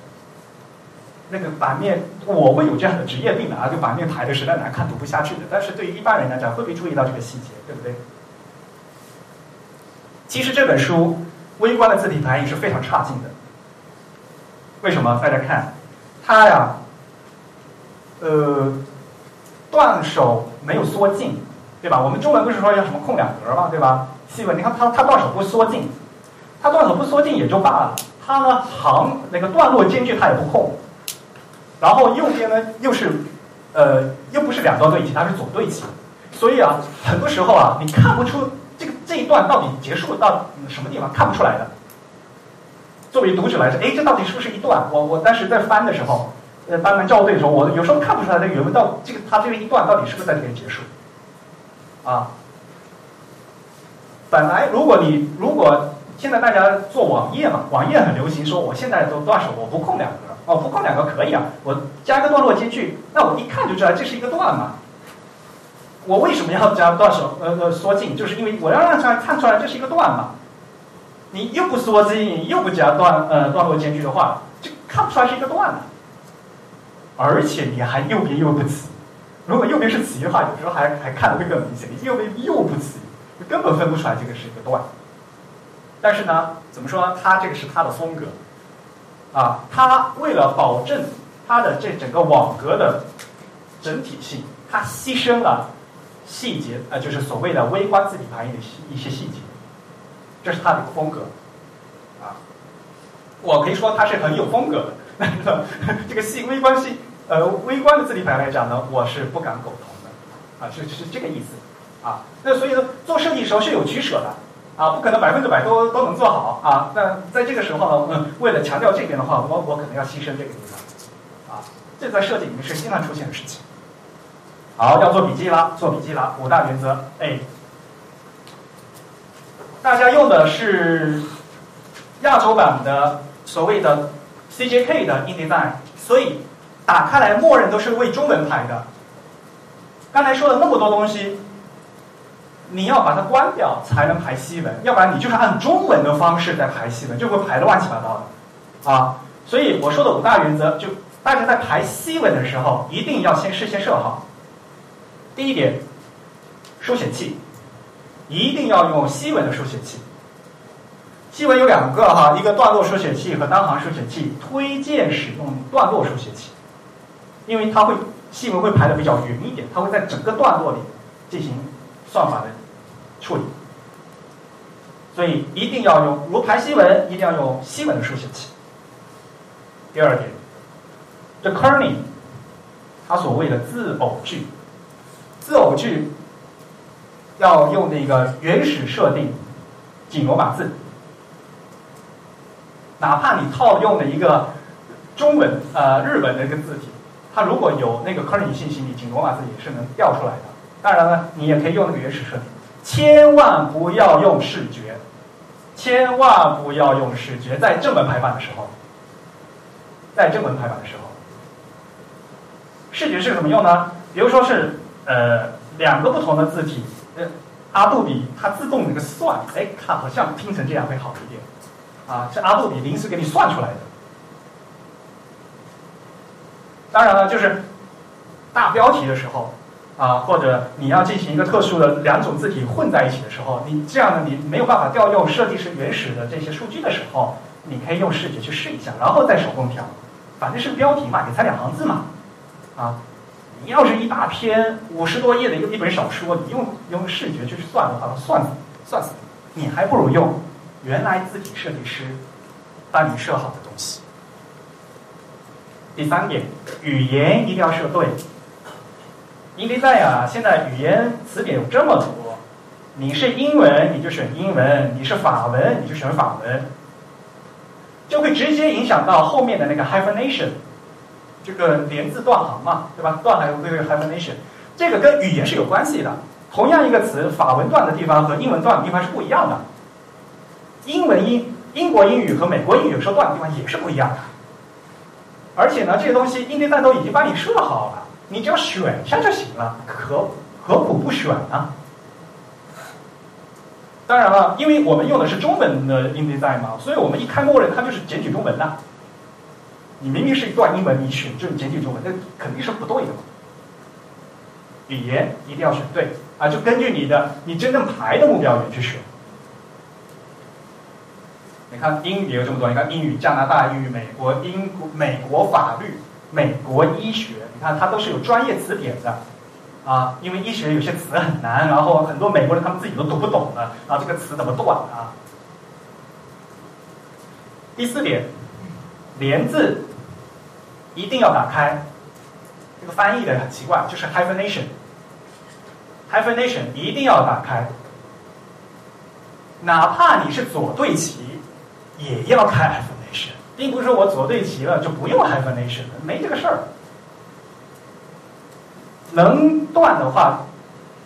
那个版面我会有这样的职业病的啊，就版面排的实在难看，读不下去的。但是对于一般人来讲，会不会注意到这个细节，对不对？其实这本书微观的字体排印是非常差劲的。为什么？大家看，它呀，呃，断手没有缩进，对吧？我们中文不是说要什么空两格吗，对吧？细文，你看它它断手不缩进，它断手不缩进也就罢了，它呢行那个段落间距它也不空，然后右边呢又是，呃，又不是两段对齐，它是左对齐，所以啊，很多时候啊，你看不出这个这一段到底结束到什么地方，看不出来的。作为读者来说，哎，这到底是不是一段？我我当时在翻的时候，呃，班门校对的时候，我有时候看不出来这个原文到这个它这个一段到底是不是在这边结束？啊，本来如果你如果现在大家做网页嘛，网页很流行说我现在都断手，我不空两格，哦，不空两格可以啊，我加个段落间距，那我一看就知道这是一个段嘛。我为什么要加断手？呃呃，缩进，就是因为我要让他看出来这是一个段嘛。你又不缩进，又不加段呃段落间距的话，就看不出来是一个段了。而且你还右边又不齐，如果右边是齐的话，有时候还还看的会更明显。右边又不齐，根本分不出来这个是一个段。但是呢，怎么说呢？他这个是他的风格，啊，他为了保证他的这整个网格的整体性，他牺牲了细节，呃，就是所谓的微观字体排印的一些细节。这是他的风格，啊，我可以说他是很有风格的。那 个这个细微观系呃微观的字体排来讲呢，我是不敢苟同的，啊，是是这个意思，啊，那所以呢，做设计的时候是有取舍的，啊，不可能百分之百都都能做好啊。那在这个时候呢，嗯，为了强调这边的话，我我可能要牺牲这个地方，啊，这在设计里面是经常出现的事情。好，要做笔记了，做笔记了，五大原则，哎。大家用的是亚洲版的所谓的 CJK 的 InDesign，所以打开来默认都是为中文排的。刚才说了那么多东西，你要把它关掉才能排西文，要不然你就是按中文的方式在排西文，就会排的乱七八糟的啊。所以我说的五大原则，就大家在排西文的时候，一定要先事先设好。第一点，书写器。一定要用西文的书写器。西文有两个哈，一个段落书写器和单行书写器，推荐使用段落书写器，因为它会西文会排的比较匀一点，它会在整个段落里进行算法的处理，所以一定要用，如排西文一定要用西文的书写器。第二点，the kerning，它所谓的字偶句，字偶句。要用那个原始设定，紧罗马字，哪怕你套用了一个中文呃日文的一个字体，它如果有那个 kerning 信息，你紧罗马字也是能调出来的。当然了，你也可以用那个原始设定，千万不要用视觉，千万不要用视觉，在正文排版的时候，在正文排版的时候，视觉是什么用呢？比如说是呃两个不同的字体。呃阿杜比它自动那个算，哎，看好像拼成这样会好一点，啊，是阿杜比临时给你算出来的。当然了，就是大标题的时候，啊，或者你要进行一个特殊的两种字体混在一起的时候，你这样呢你没有办法调用设计师原始的这些数据的时候，你可以用视觉去试一下，然后再手工调，反正是标题嘛，也才两行字嘛，啊。你要是一大篇五十多页的一个一本小说，你用用视觉去算的话，算死算死，你还不如用原来字体设计师帮你设好的东西。第三点，语言一定要设对。因为在啊，现在语言词典有这么多，你是英文你就选英文，你是法文你就选法文，就会直接影响到后面的那个 hyphenation，这个连字断行嘛，对吧？断行会有 hyphenation，这个跟语言是有关系的。同样一个词，法文断的地方和英文断的地方是不一样的。英文英英国英语和美国英语有时候断的地方也是不一样的。而且呢，这些东西英迪赛都已经帮你设好了。你只要选一下就行了，何何苦不选呢？当然了，因为我们用的是中文的印地旦嘛，所以我们一开默认它就是简体中文的。你明明是一段英文，你选这种简体中文，那肯定是不对的。语言一定要选对啊，就根据你的你真正排的目标语去选。你看英语有这么多，你看英语、加拿大英语、美国英国、美国法律、美国医学。你看，它都是有专业词典的，啊，因为医学有些词很难，然后很多美国人他们自己都读不懂的，啊，这个词怎么断啊？第四点，连字一定要打开，这个翻译的很奇怪，就是 hyphenation，hyphenation 一定要打开，哪怕你是左对齐，也要开 hyphenation，并不是说我左对齐了就不用 hyphenation 了，没这个事儿。能断的话，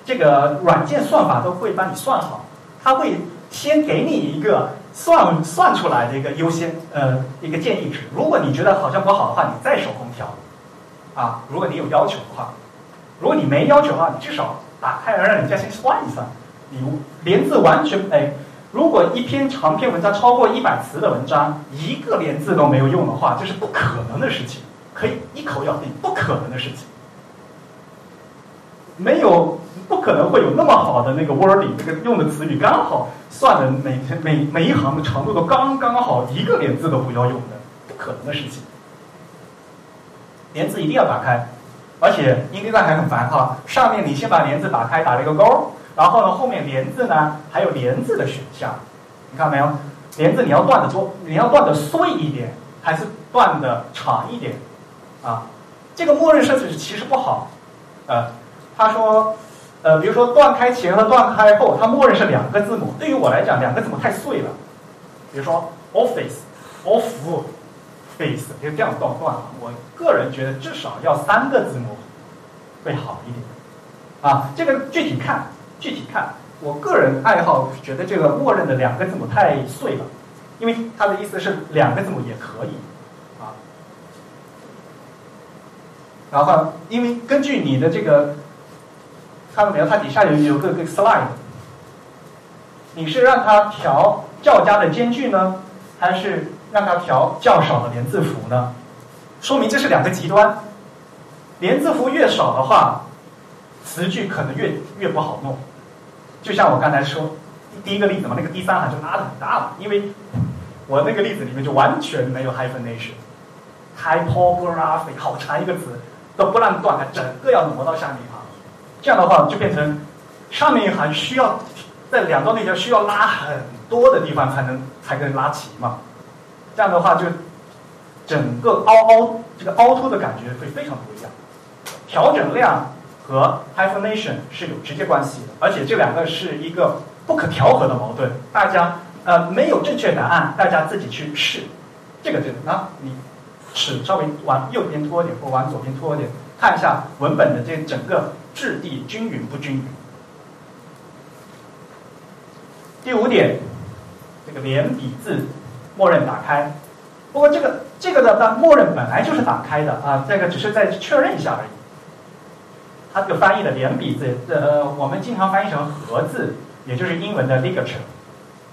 这个软件算法都会帮你算好，它会先给你一个算算出来的一个优先呃一个建议值。如果你觉得好像不好的话，你再手工调，啊，如果你有要求的话，如果你没要求的话，你至少打开让人家先算一算。你连字完全哎，如果一篇长篇文章超过一百词的文章，一个连字都没有用的话，这是不可能的事情，可以一口咬定不可能的事情。没有，不可能会有那么好的那个 wording，这个用的词语刚好算的每每每一行的长度都刚刚好，一个连字都不要用的，不可能的事情。连字一定要打开，而且英迪赛还很烦哈，上面你先把连字打开，打了一个勾，然后呢后面连字呢还有连字的选项，你看到没有？连字你要断的多，你要断的碎一点，还是断的长一点？啊，这个默认设置其实不好，呃。他说，呃，比如说断开前和断开后，它默认是两个字母。对于我来讲，两个字母太碎了。比如说 office，off，face，就这样断断。我个人觉得至少要三个字母会好一点。啊，这个具体看，具体看。我个人爱好觉得这个默认的两个字母太碎了，因为他的意思是两个字母也可以。啊，然后因为根据你的这个。看到没有？它底下有有个个 slide，你是让它调较佳的间距呢，还是让它调较少的连字符呢？说明这是两个极端。连字符越少的话，词句可能越越不好弄。就像我刚才说第一个例子嘛，那个第三行就拉的很大了，因为我那个例子里面就完全没有 hyphenation，typography 好长一个词都不让断，它整个要挪到下面啊。这样的话就变成上面一行需要在两端那条需要拉很多的地方才能才能拉齐嘛，这样的话就整个凹凹这个凹凸的感觉会非常不一样。调整量和 hyphenation 是有直接关系的，而且这两个是一个不可调和的矛盾。大家呃没有正确答案，大家自己去试。这个就那你尺稍微往右边拖一点或往左边拖一点，看一下文本的这整个。质地均匀不均匀。第五点，这个连笔字默认打开。不过这个这个的它默认本来就是打开的啊，这个只是再确认一下而已。它这个翻译的连笔字，呃，我们经常翻译成合字，也就是英文的 ligature，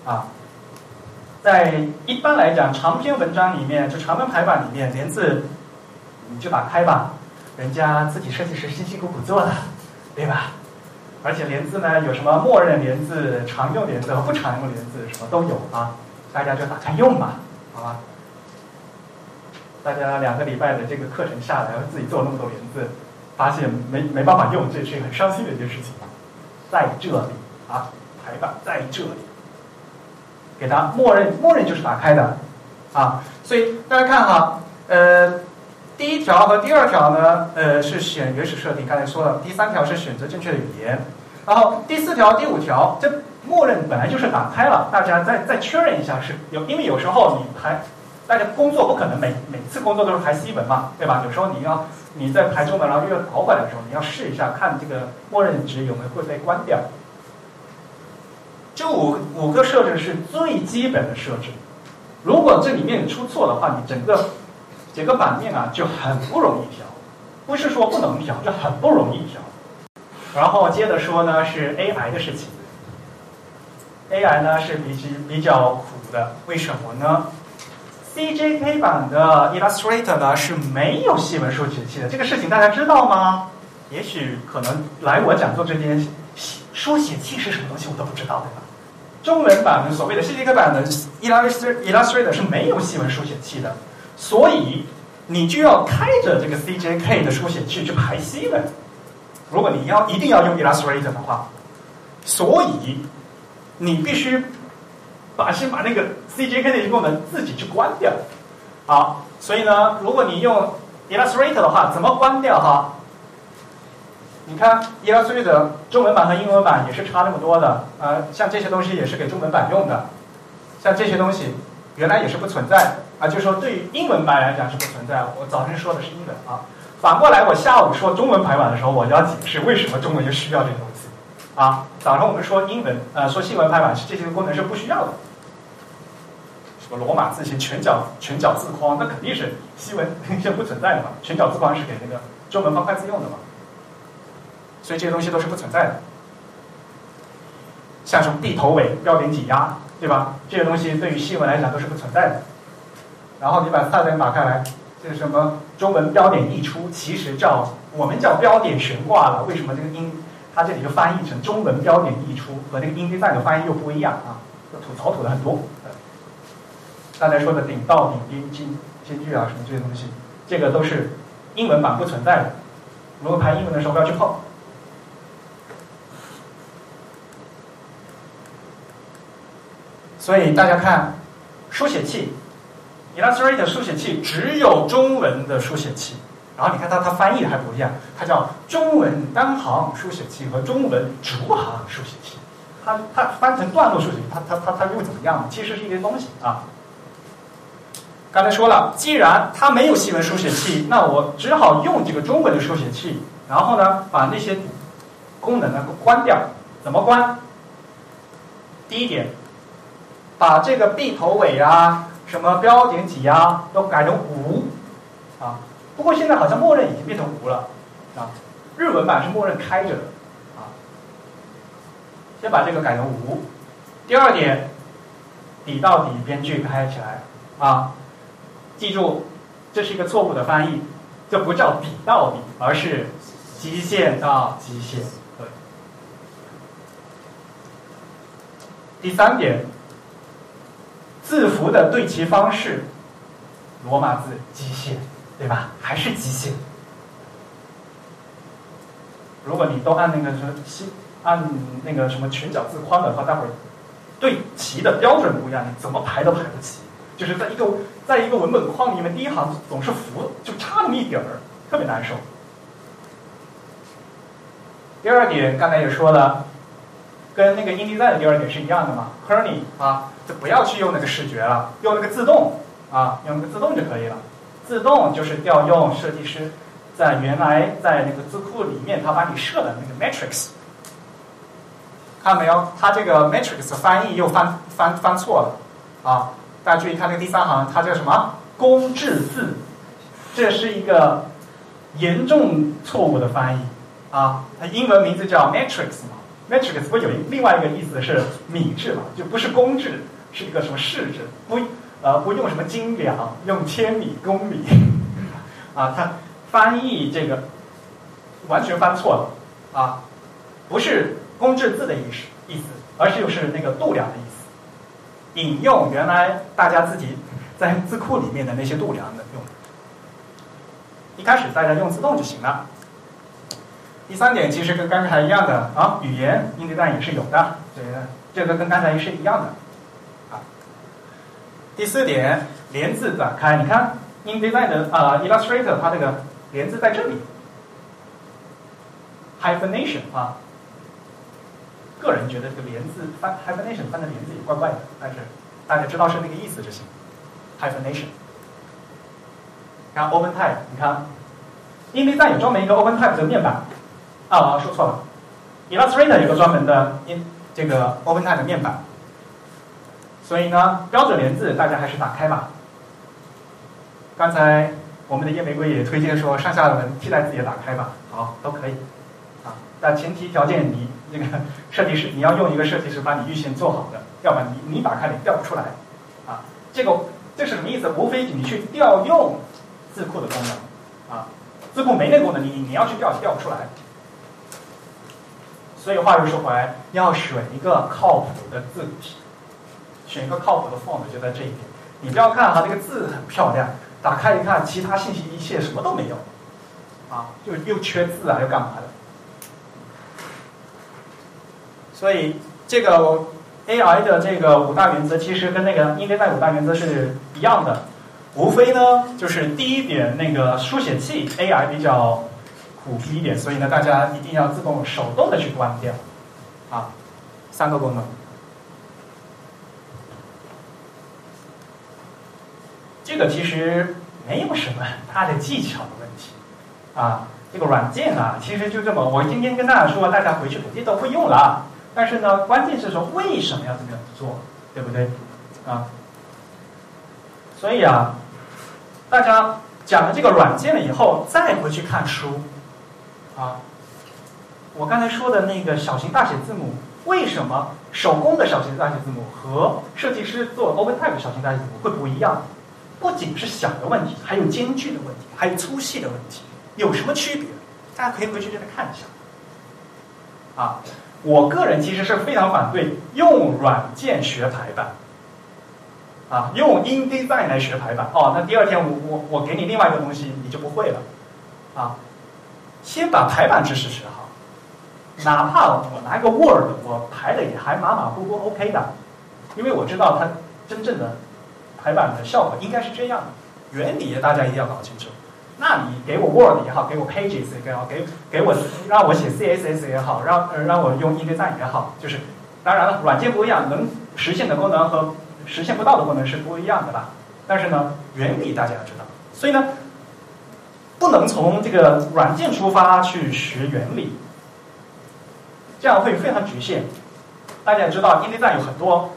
啊，在一般来讲长篇文章里面，就长文排版里面，连字你就打开吧。人家自己设计师辛辛苦苦做的，对吧？而且连字呢，有什么默认连字、常用连字和不常用连字，什么都有啊。大家就打开用嘛，好吧？大家两个礼拜的这个课程下来，自己做那么多连字，发现没没办法用，这是很伤心的一件事情。在这里啊，排版在这里。给它默认默认就是打开的，啊，所以大家看哈，呃，第一条和第二条呢，呃是选原始设定，刚才说了，第三条是选择正确的语言，然后第四条、第五条这默认本来就是打开了，大家再再确认一下是有，因为有时候你排。大家工作不可能每每次工作都是排西文嘛，对吧？有时候你要你在排中文，然后又要倒回来的时候，你要试一下看这个默认值有没有会被关掉。这五五个设置是最基本的设置，如果这里面出错的话，你整个整个版面啊就很不容易调，不是说不能调，就很不容易调。然后接着说呢是 AI 的事情，AI 呢是比较比较苦的，为什么呢？？CJK 版的 Illustrator 呢是没有细文书写器的，这个事情大家知道吗？也许可能来我讲座这边，书写器是什么东西我都不知道，对吧？中文版的所谓的 CJK 版的 Illustrator，Illustrator 是没有细文书写器的，所以你就要开着这个 CJK 的书写器去排西文。如果你要一定要用 Illustrator 的话，所以你必须。把先把那个 CJK 的一些功能自己去关掉，好，所以呢，如果你用 Illustrator 的话，怎么关掉哈？你看 Illustrator 中文版和英文版也是差那么多的，呃，像这些东西也是给中文版用的，像这些东西原来也是不存在啊，就是说对于英文版来讲是不存在。我早晨说的是英文啊，反过来我下午说中文排版的时候，我要解释为什么中文就需要这些东西啊。早上我们说英文呃说新闻排版是这些功能是不需要的。什么罗马字形、全角全角字框，那肯定是西文 是不存在的嘛。全角字框是给那个中文方块字用的嘛，所以这些东西都是不存在的。像什么地头尾、标点挤压，对吧？这些东西对于西文来讲都是不存在的。然后你把菜单打开来，这是什么中文标点溢出，其实叫我们叫标点悬挂了。为什么这个音它这里就翻译成中文标点溢出，和那个音 design 的翻译又不一样啊？吐槽吐的很多。刚才说的顶到顶边间间距啊，什么这些东西，这个都是英文版不存在的。如果排英文的时候不要去碰。所以大家看，书写器，Illustrator 书写器只有中文的书写器。然后你看它它翻译还不一样，它叫中文单行书写器和中文逐行书写器。它它翻成段落书写，它它它它又怎么样呢？其实是一些东西啊。刚才说了，既然它没有西文书写器，那我只好用这个中文的书写器。然后呢，把那些功能呢关掉。怎么关？第一点，把这个 B 头尾啊、什么标点几啊都改成无啊。不过现在好像默认已经变成无了啊。日文版是默认开着的啊。先把这个改成无。第二点，底到底边距开起来啊。记住，这是一个错误的翻译，这不叫比到底，而是极限到极限。对。第三点，字符的对齐方式，罗马字极限，对吧？还是极限。如果你都按那个什么，按那个什么全角字框的话，待会儿对齐的标准不一样，你怎么排都排不齐。就是在一个在一个文本框里面，第一行总是浮，就差那么一点儿，特别难受。第二点，刚才也说了，跟那个 InDesign 的第二点是一样的嘛，Kernel 啊，就不要去用那个视觉了，用那个自动啊，用那个自动就可以了。自动就是调用设计师在原来在那个字库里面他帮你设的那个 Matrix，看到没有？他这个 Matrix 翻译又翻翻翻错了啊。大家注意看那个第三行，它叫什么？公制字，这是一个严重错误的翻译啊！它英文名字叫 matrix 嘛，matrix 不有另外一个意思是米制嘛，就不是公制，是一个什么市制，不呃不用什么斤两，用千米、公米 啊，它翻译这个完全翻错了啊，不是公制字的意思意思，而是又是那个度量的意思。引用原来大家自己在字库里面的那些度量的用，一开始大家用自动就行了。第三点其实跟刚才一样的啊，语言 InDesign 也是有的，这个这个跟刚才是一样的。啊。第四点，连字展开，你看 InDesign 的啊、Illustrator 它这个连字在这里，hyphenation 啊，个人觉得这个连字翻 hyphenation 翻的连字也怪怪的，但是大家知道是那个意思就行，hyphenation。看 OpenType，你看 InDesign 有专门一个 OpenType 的面板，啊，说错了，Illustrator 有个专门的 in 这个 OpenType 的面板，所以呢，标准连字大家还是打开吧。刚才我们的叶玫瑰也推荐说，上下文替代字也打开吧，好，都可以，啊，但前提条件你那个设计师你要用一个设计师把你预先做好的，要不然你你打开你调不出来，啊，这个这是什么意思？无非你去调用字库的功能，啊，字库没那功能，你你要去调调不出来。所以话又说回来，要选一个靠谱的字体，选一个靠谱的 font 就在这一点。你不要看哈，这个字很漂亮，打开一看，其他信息一切什么都没有，啊，就又缺字啊，又干嘛的？所以这个 AI 的这个五大原则，其实跟那个 i n d e 五大原则是一样的，无非呢就是第一点，那个书写器 AI 比较苦逼一点，所以呢大家一定要自动手动的去关掉，啊，三个功能。这个其实没有什么大的技巧的问题，啊，这个软件啊，其实就这么，我今天跟大家说，大家回去肯定都会用了，但是呢，关键是说为什么要这么样做，对不对？啊，所以啊，大家讲了这个软件了以后，再回去看书，啊，我刚才说的那个小型大写字母，为什么手工的小型大写字母和设计师做 OpenType 小型大写字母会不一样？不仅是小的问题，还有间距的问题，还有粗细的问题，有什么区别？大家可以回去再看一下。啊，我个人其实是非常反对用软件学排版，啊，用 InDesign 来学排版。哦，那第二天我我我给你另外一个东西，你就不会了。啊，先把排版知识学好，哪怕我拿个 Word，我排的也还马马虎虎 OK 的，因为我知道它真正的。排版的效果应该是这样的，原理大家一定要搞清楚。那你给我 Word 也好，给我 Pages 也好，给给我让我写 CSS 也好，让呃让我用 InDesign 也好，就是当然了，软件不一样，能实现的功能和实现不到的功能是不一样的吧。但是呢，原理大家要知道，所以呢，不能从这个软件出发去学原理，这样会非常局限。大家也知道，InDesign 有很多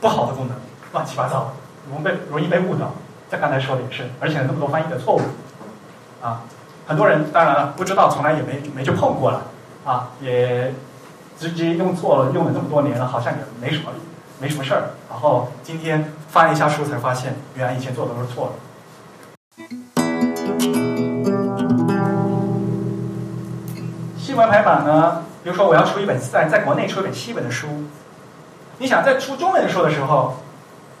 不好的功能，乱七八糟。容易被容易被误导，在刚才说的也是，而且那么多翻译的错误，啊，很多人当然了不知道，从来也没没去碰过了，啊，也直接用错了，用了这么多年了，好像也没什么没什么事儿，然后今天翻了一下书才发现，原来以前做的都是错的。新闻排版呢，比如说我要出一本在在国内出一本西文的书，你想在出中文书的时候。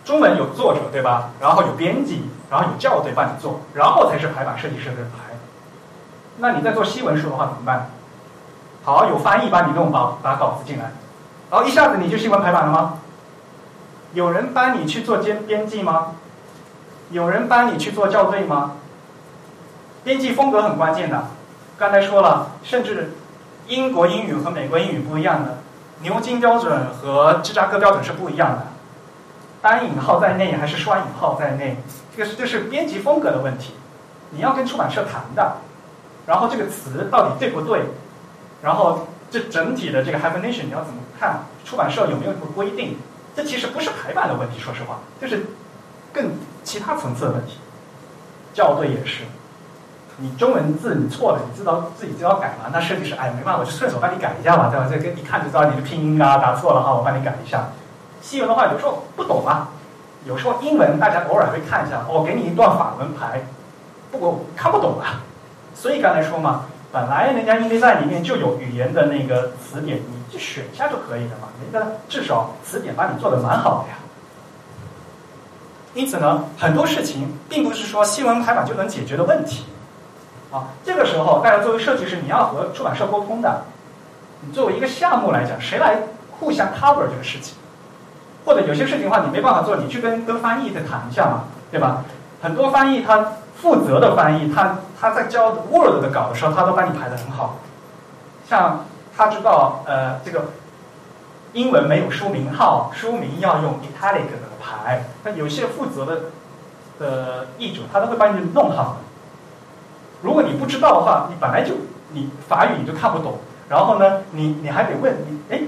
中文有作者对吧？然后有编辑，然后有校对帮你做，然后才是排版设计师的排。那你在做西文书的话怎么办？好，有翻译帮你弄把把稿子进来，然后一下子你就新闻排版了吗？有人帮你去做编编辑吗？有人帮你去做校对吗？编辑风格很关键的，刚才说了，甚至英国英语和美国英语不一样的，牛津标准和芝加哥标准是不一样的。单引号在内还是双引号在内，这个是这是编辑风格的问题，你要跟出版社谈的。然后这个词到底对不对？然后这整体的这个 hyphenation 你要怎么看？出版社有没有什么规定？这其实不是排版的问题，说实话，就是更其他层次的问题。校对也是，你中文字你错了，你知道自己就要改嘛？那设计师哎没办法，我就顺手帮你改一下嘛，对吧？这个一看就知道你的拼音啊打错了哈，我帮你改一下。西文的话，有时候不懂啊，有时候英文大家偶尔会看一下，我给你一段法文牌，不过看不懂啊。所以刚才说嘛，本来人家 InDesign 里面就有语言的那个词典，你就选一下就可以了嘛。人家至少词典帮你做的蛮好的呀。因此呢，很多事情并不是说西文排版就能解决的问题啊。这个时候，大家作为设计师，你要和出版社沟通的。你作为一个项目来讲，谁来互相 cover 这个事情？或者有些事情的话你没办法做，你去跟跟翻译再谈一下嘛，对吧？很多翻译他负责的翻译，他他在教 Word 的稿的时候，他都帮你排的很好。像他知道呃这个英文没有书名号，书名要用 italic 的排，那有些负责的的译者他都会帮你弄好。如果你不知道的话，你本来就你法语你就看不懂，然后呢，你你还得问你，哎，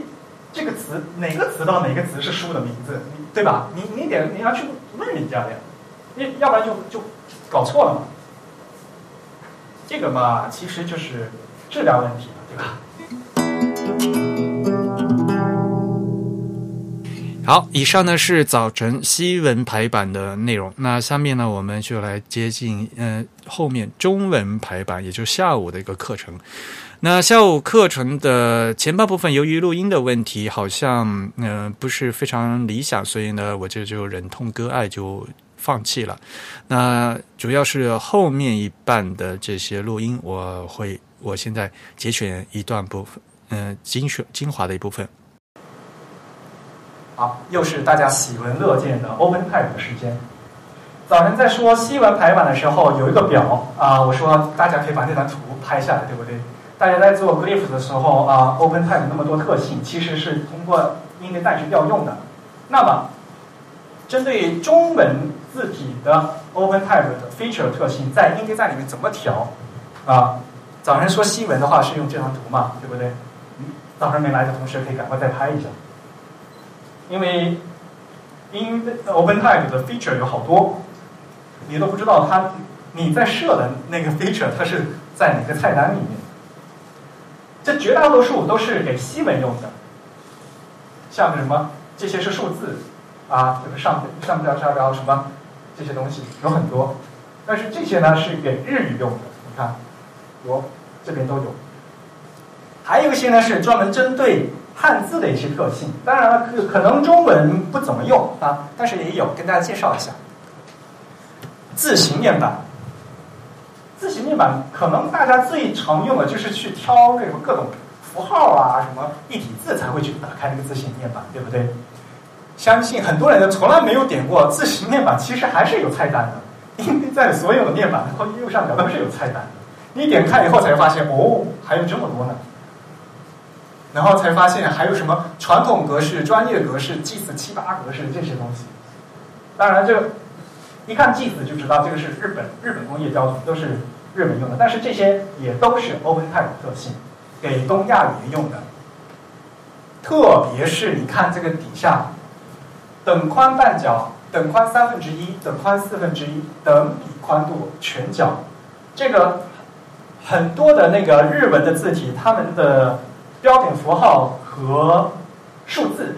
这个词哪个词到哪个词是书的名字，对吧？你你得你要去问人家的呀，你要不然就就搞错了嘛。这个嘛，其实就是质量问题嘛，对吧？好，以上呢是早晨西文排版的内容。那下面呢，我们就来接近呃后面中文排版，也就下午的一个课程。那下午课程的前半部分，由于录音的问题，好像嗯、不是非常理想，所以呢，我这就忍痛割爱，就放弃了。那主要是后面一半的这些录音，我会我现在节选一段部分，嗯、精选精华的一部分。好，又是大家喜闻乐见的 Open Type 的时间。早晨在说西文排版的时候，有一个表啊，我说大家可以把那张图拍下来，对不对？大家在做 Glyph 的时候啊，Open Type 那么多特性，其实是通过 InDesign 去调用的。那么，针对中文字体的 Open Type 的 feature 特性，在 InDesign 里面怎么调啊？早晨说西文的话是用这张图嘛，对不对？嗯，早上没来的同学可以赶快再拍一下。因为 in OpenType 的 feature 有好多，你都不知道它你在设的那个 feature 它是在哪个菜单里面。这绝大多数都是给西文用的，像什么这些是数字啊，这个上上标下标什么这些东西有很多，但是这些呢是给日语用的，你看我这边都有。还有一些呢是专门针对汉字的一些特性，当然了，可可能中文不怎么用啊，但是也有，跟大家介绍一下。字形面板，字形面板可能大家最常用的就是去挑那种各种符号啊，什么一体字才会去打开那个字形面板，对不对？相信很多人都从来没有点过字形面板，其实还是有菜单的，因为在所有的面板的右上角都是有菜单的。你点开以后才发现，哦，还有这么多呢。然后才发现还有什么传统格式、专业格式、G 四七八格式这些东西。当然，这一看 “G” 字就知道这个是日本日本工业标准，都是日本用的。但是这些也都是 OpenType 特性，给东亚语言用的。特别是你看这个底下，等宽半角、等宽三分之一、等宽四分之一、等比宽度全角，这个很多的那个日文的字体，它们的标点符号和数字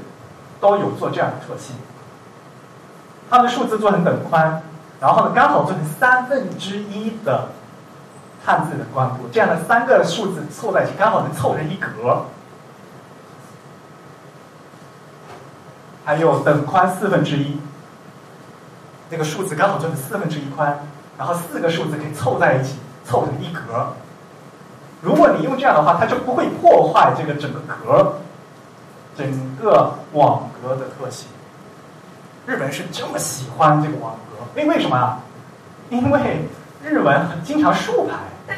都有做这样的特性。它们数字做成等宽，然后呢刚好做成三分之一的汉字的宽度，这样的三个数字凑在一起，刚好能凑成一格。还有等宽四分之一，那个数字刚好做成四分之一宽，然后四个数字可以凑在一起，凑成一格。如果你用这样的话，它就不会破坏这个整个格、整个网格的特性。日本人是这么喜欢这个网格，因为什么啊？因为日文很经常竖排。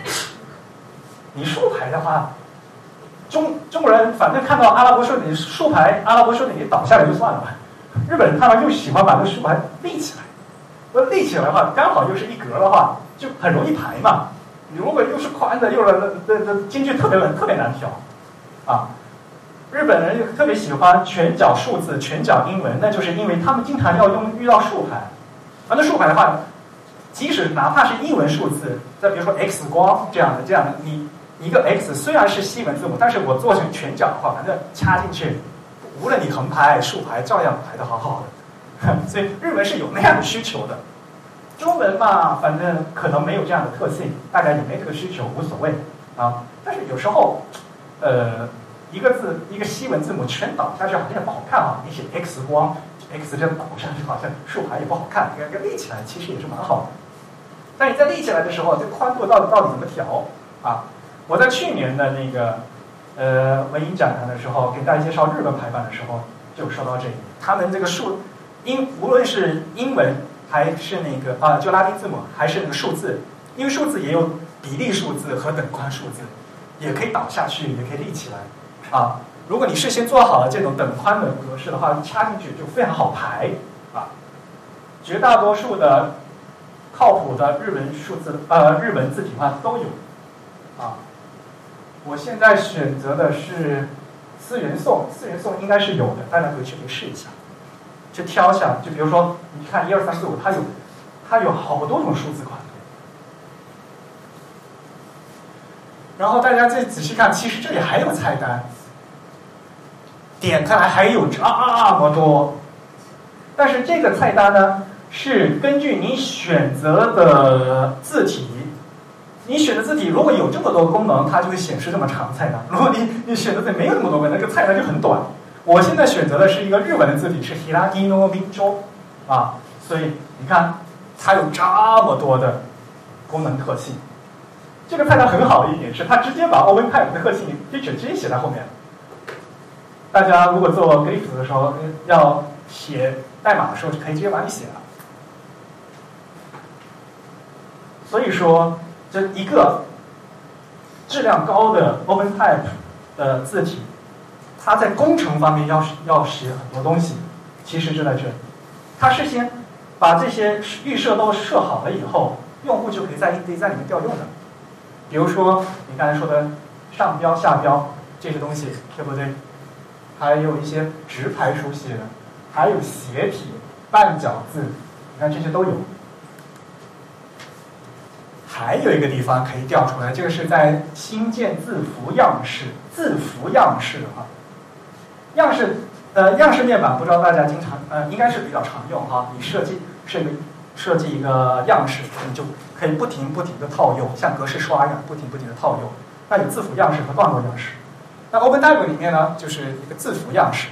你竖排的话，中中国人反正看到阿拉伯数体竖排，阿拉伯数字你倒下来就算了吧。日本人看完又喜欢把这个竖排立起来，那立起来的话，刚好又是一格的话，就很容易排嘛。你如果又是宽的，又是那那那间距特别特别难调，啊，日本人特别喜欢全角数字、全角英文，那就是因为他们经常要用遇到竖排，而那竖排的话，即使哪怕是英文数字，再比如说 X 光这样的这样的，你一个 X 虽然是西文字母，但是我做成全角的话，反正掐进去，无论你横排、竖排，照样排的好好的，所以日文是有那样的需求的。中文嘛，反正可能没有这样的特性，大家也没这个需求，无所谓啊。但是有时候，呃，一个字一个西文字母全倒下去，好像也不好看啊。你写 X 光，X 这样倒下去，好像竖排也不好看。这个立起来其实也是蛮好的。但你在立起来的时候，这宽度到底到底怎么调啊？我在去年的那个呃文艺讲坛的时候，给大家介绍日本排版的时候，就说到这里。他们这个数英，无论是英文还是那个啊，就拉丁字母，还是那个数字，因为数字也有比例数字和等宽数字，也可以倒下去，也可以立起来啊。如果你事先做好了这种等宽的格式的话，插进去就非常好排啊。绝大多数的靠谱的日文数字呃日文字体化都有啊。我现在选择的是思源颂，思源送应该是有的，大家回去可以试一下，去挑一下。就比如说，你看一二三四五，它有它有好多种数字款。然后大家再仔细看，其实这里还有菜单，点开来还有这么多。但是这个菜单呢，是根据你选择的字体。你选的字体如果有这么多功能，它就会显示这么长菜单。如果你你选择的没有那么多功能，那个菜单就很短。我现在选择的是一个日文的字体，是 Hiragino Minjo 啊，所以你看它有这么多的功能特性。这个菜单很好的一点是，它直接把 OpenType 的特性 feature 直接写在后面了。大家如果做 Glyph 的时候要写代码的时候，就可以直接把你写了。所以说。这一个质量高的 OpenType 的字体，它在工程方面要要写很多东西，其实就在这里。它事先把这些预设都设好了以后，用户就可以在 InDesign 里面调用的。比如说你刚才说的上标、下标这些东西，对不对？还有一些直排书写的，还有斜体、半角字，你看这些都有。还有一个地方可以调出来，这个是在新建字符样式。字符样式的话，样式呃样式面板不知道大家经常呃应该是比较常用哈。你设计设个设计一个样式，你就可以不停不停的套用，像格式刷一样不停不停的套用。那有字符样式和段落样式。那 OpenType 里面呢，就是一个字符样式，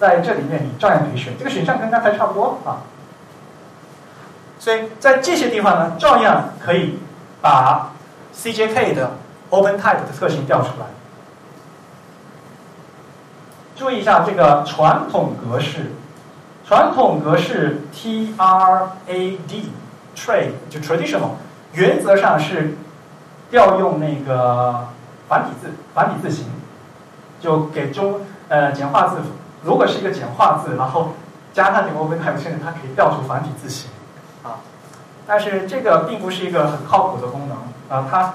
在这里面你照样可以选，这个选项跟刚才差不多啊。所以在这些地方呢，照样可以把 CJK 的 OpenType 的特性调出来。注意一下这个传统格式，传统格式 TRAD trade 就 traditional，原则上是调用那个繁体字繁体字形，就给中呃简化字符。如果是一个简化字，然后加上这个 OpenType，现在它可以调出繁体字形。啊，但是这个并不是一个很靠谱的功能啊，它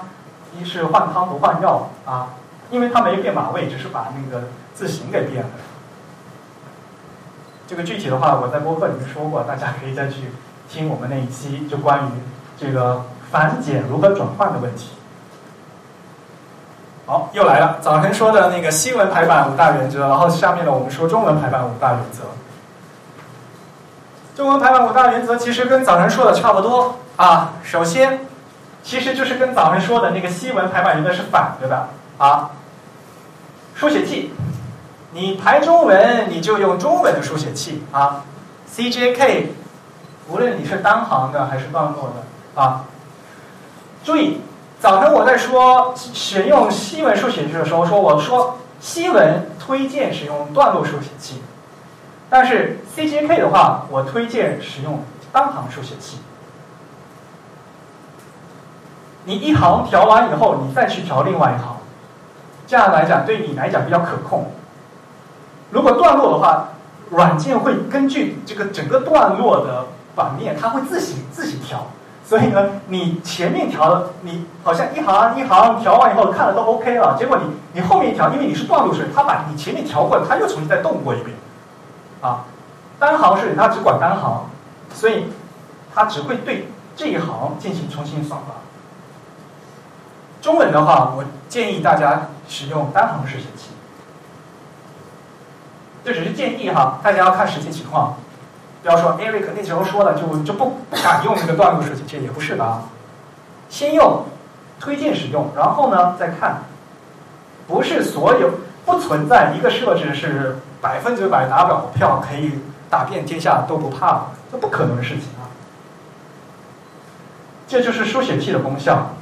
一是换汤不换药啊，因为它没变码位，只是把那个字形给变了。这个具体的话，我在播客里面说过，大家可以再去听我们那一期，就关于这个繁简如何转换的问题。好，又来了，早晨说的那个西文排版五大原则，然后下面呢，我们说中文排版五大原则。中文排版五大原则其实跟早晨说的差不多啊。首先，其实就是跟早晨说的那个西文排版原则是反着的啊。书写器，你排中文你就用中文的书写器啊。CJK，无论你是单行的还是段落的啊。注意，早晨我在说选用西文书写器的时候，说我说西文推荐使用段落书写器。但是 CJK 的话，我推荐使用单行书写器。你一行调完以后，你再去调另外一行，这样来讲对你来讲比较可控。如果段落的话，软件会根据这个整个段落的版面，它会自行自行调。所以呢，你前面调的，你好像一行一行调完以后看了都 OK 了，结果你你后面调，因为你是断路式，它把你前面调过，它又重新再动过一遍。啊，单行是它只管单行，所以它只会对这一行进行重新算法。中文的话，我建议大家使用单行式写器，这只是建议哈，大家要看实际情况。不要说 Eric 那时候说了就就不不敢用那个段落式写器，也不是的啊。先用，推荐使用，然后呢再看，不是所有不存在一个设置是。百分之百打表票可以打遍天下都不怕的，这不可能的事情啊！这就是书写器的功效。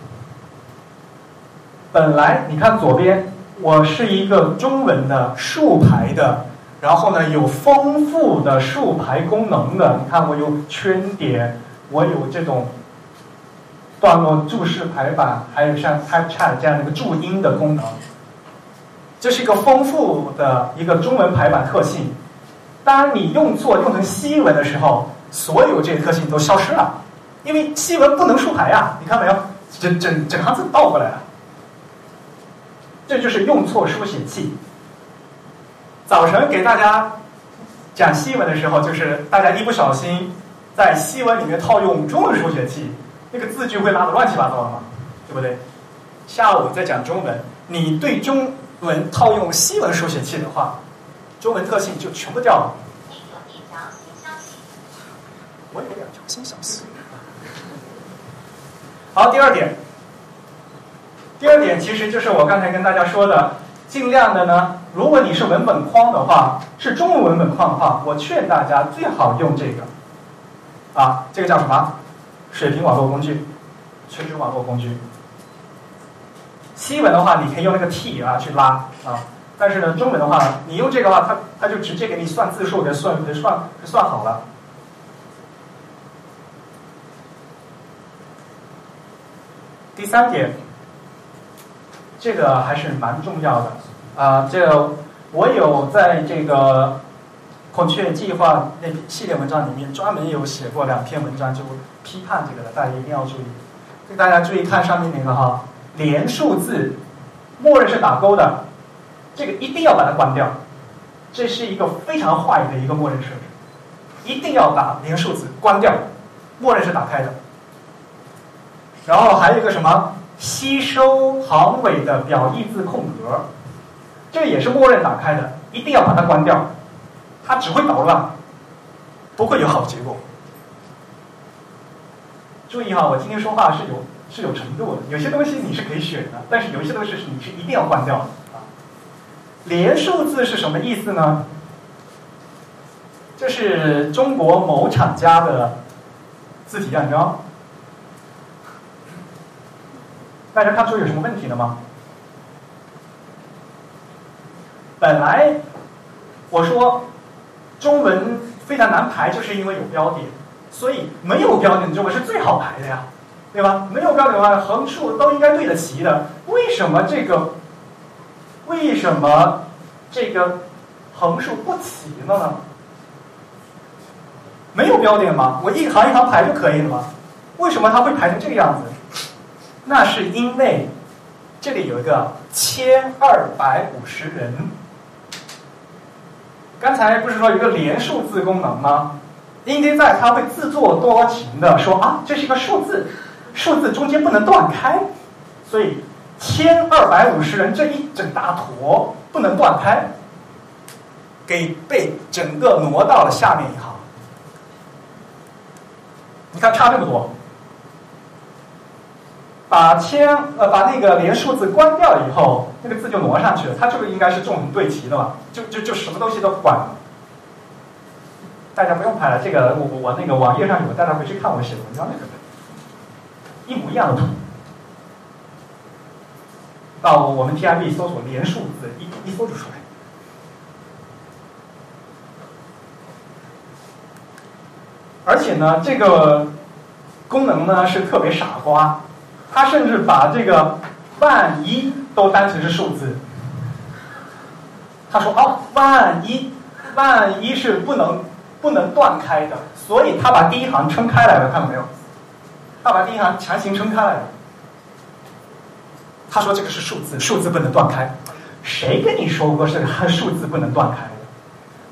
本来你看左边，我是一个中文的竖排的然后呢有丰富的竖排功能的。你看我有圈点，我有这种段落注释排版，还有像 Type Chat 这样的一个注音的功能。这是一个丰富的一个中文排版特性。当你用错用成西文的时候，所有这些特性都消失了，因为西文不能竖排呀，你看没有？整整整行字倒过来了。这就是用错书写器。早晨给大家讲西文的时候，就是大家一不小心在西文里面套用中文书写器，那个字句会拉的乱七八糟的嘛，对不对？下午再讲中文，你对中文套用西文书写器的话，中文特性就全部掉了。我有两条新消息。好，第二点，第二点其实就是我刚才跟大家说的，尽量的呢，如果你是文本框的话，是中文文本框的话，我劝大家最好用这个，啊，这个叫什么？水平网络工具，垂直网络工具。西文的话，你可以用那个 T 啊去拉啊，但是呢，中文的话，你用这个话，它它就直接给你算字数，给算给算给算好了。第三点，这个还是蛮重要的啊。这我有在这个孔雀计划那系列文章里面专门有写过两篇文章，就批判这个的，大家一定要注意。给大家注意看上面那个哈，连数字，默认是打勾的，这个一定要把它关掉。这是一个非常坏的一个默认设置，一定要把连数字关掉，默认是打开的。然后还有一个什么吸收行尾的表意字空格，这也是默认打开的，一定要把它关掉，它只会捣乱，不会有好结果。注意哈，我今天说话是有是有程度的，有些东西你是可以选的，但是有些东西是你是一定要关掉的啊。连数字是什么意思呢？这是中国某厂家的字体样张。大家看出有什么问题了吗？本来我说中文非常难排，就是因为有标点，所以没有标点中文是最好排的呀，对吧？没有标点的话，横竖都应该对得齐的。为什么这个为什么这个横竖不齐了呢？没有标点吗？我一行一行排就可以了吗？为什么它会排成这个样子？那是因为这里有一个千二百五十人。刚才不是说有个连数字功能吗？InDesign 它会自作多情的说啊，这是一个数字，数字中间不能断开，所以千二百五十人这一整大坨不能断开，给被整个挪到了下面一行。你看差这么多。把千呃把那个连数字关掉以后，那个字就挪上去了。它这个应该是纵横对齐的嘛？就就就什么东西都不管。大家不用拍了，这个我我那个网页上有，大家回去看我写的文章那个，一模一样的图。到我们 TIB 搜索连数字，一一搜就出来。而且呢，这个功能呢是特别傻瓜。他甚至把这个万一都当成是数字。他说：“哦，万一，万一是不能不能断开的，所以他把第一行撑开来了，看到没有？他把第一行强行撑开来了。他说这个是数字，数字不能断开。谁跟你说过是数字不能断开的？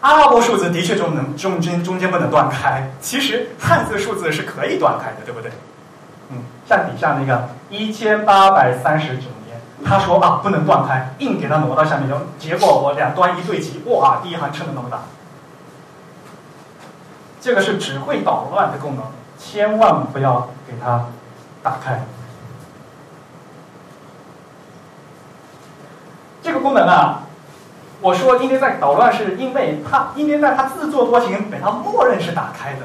阿拉伯数字的确中能中间中间不能断开，其实汉字数字是可以断开的，对不对？”在，底下那个一千八百三十九年，他说啊不能断开，硬给他挪到下面，结果我两端一对齐，哇，第一行撑的那么大。这个是只会捣乱的功能，千万不要给它打开。这个功能啊，我说应该在捣乱，是因为它应该在它自作多情，把它默认是打开的。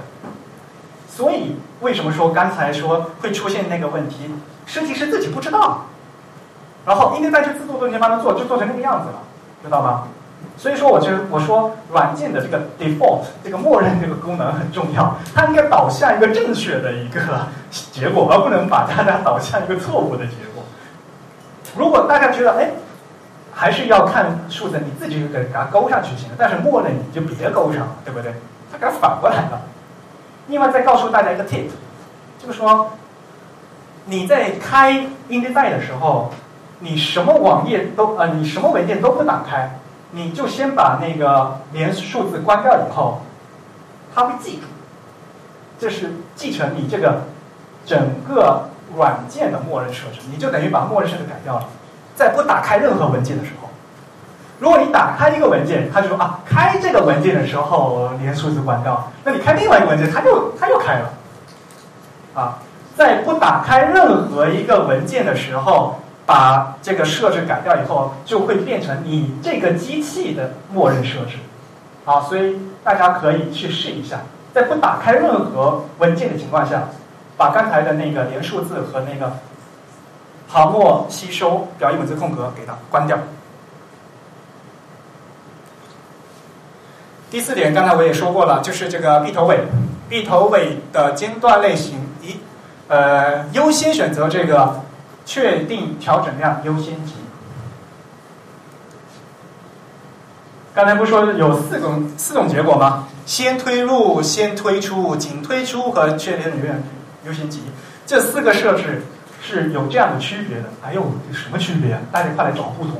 所以，为什么说刚才说会出现那个问题？设计师自己不知道，然后应该在这自作多情帮他做，就做成那个样子了，知道吗？所以说，我觉得我说软件的这个 default 这个默认这个功能很重要，它应该导向一个正确的一个 结果，而不能把大家导向一个错误的结果。如果大家觉得哎，还是要看数字，你自己就给它勾上去就行了，但是默认你就别勾上了，对不对？它给它反过来了。另外再告诉大家一个 tip，就是说你在开 InDesign 的时候，你什么网页都呃，你什么文件都不打开。你就先把那个连数字关掉以后，它会记住，这是继承你这个整个软件的默认设置，你就等于把默认设置改掉了。在不打开任何文件的时候，如果你打开一个文件，它就说啊，开这个文件的时候连数字关掉，那你开另外一个文件，它又它又开了，啊，在不打开任何一个文件的时候。把这个设置改掉以后，就会变成你这个机器的默认设置，好，所以大家可以去试一下，在不打开任何文件的情况下，把刚才的那个连数字和那个行末吸收表意文字空格给它关掉。第四点，刚才我也说过了，就是这个 B 头尾，B 头尾的间断类型，一呃优先选择这个。确定调整量优先级。刚才不说有四种四种结果吗？先推入、先推出、仅推出和确定量优先级，这四个设置是有这样的区别的。哎呦，有什么区别？大家快来找不同，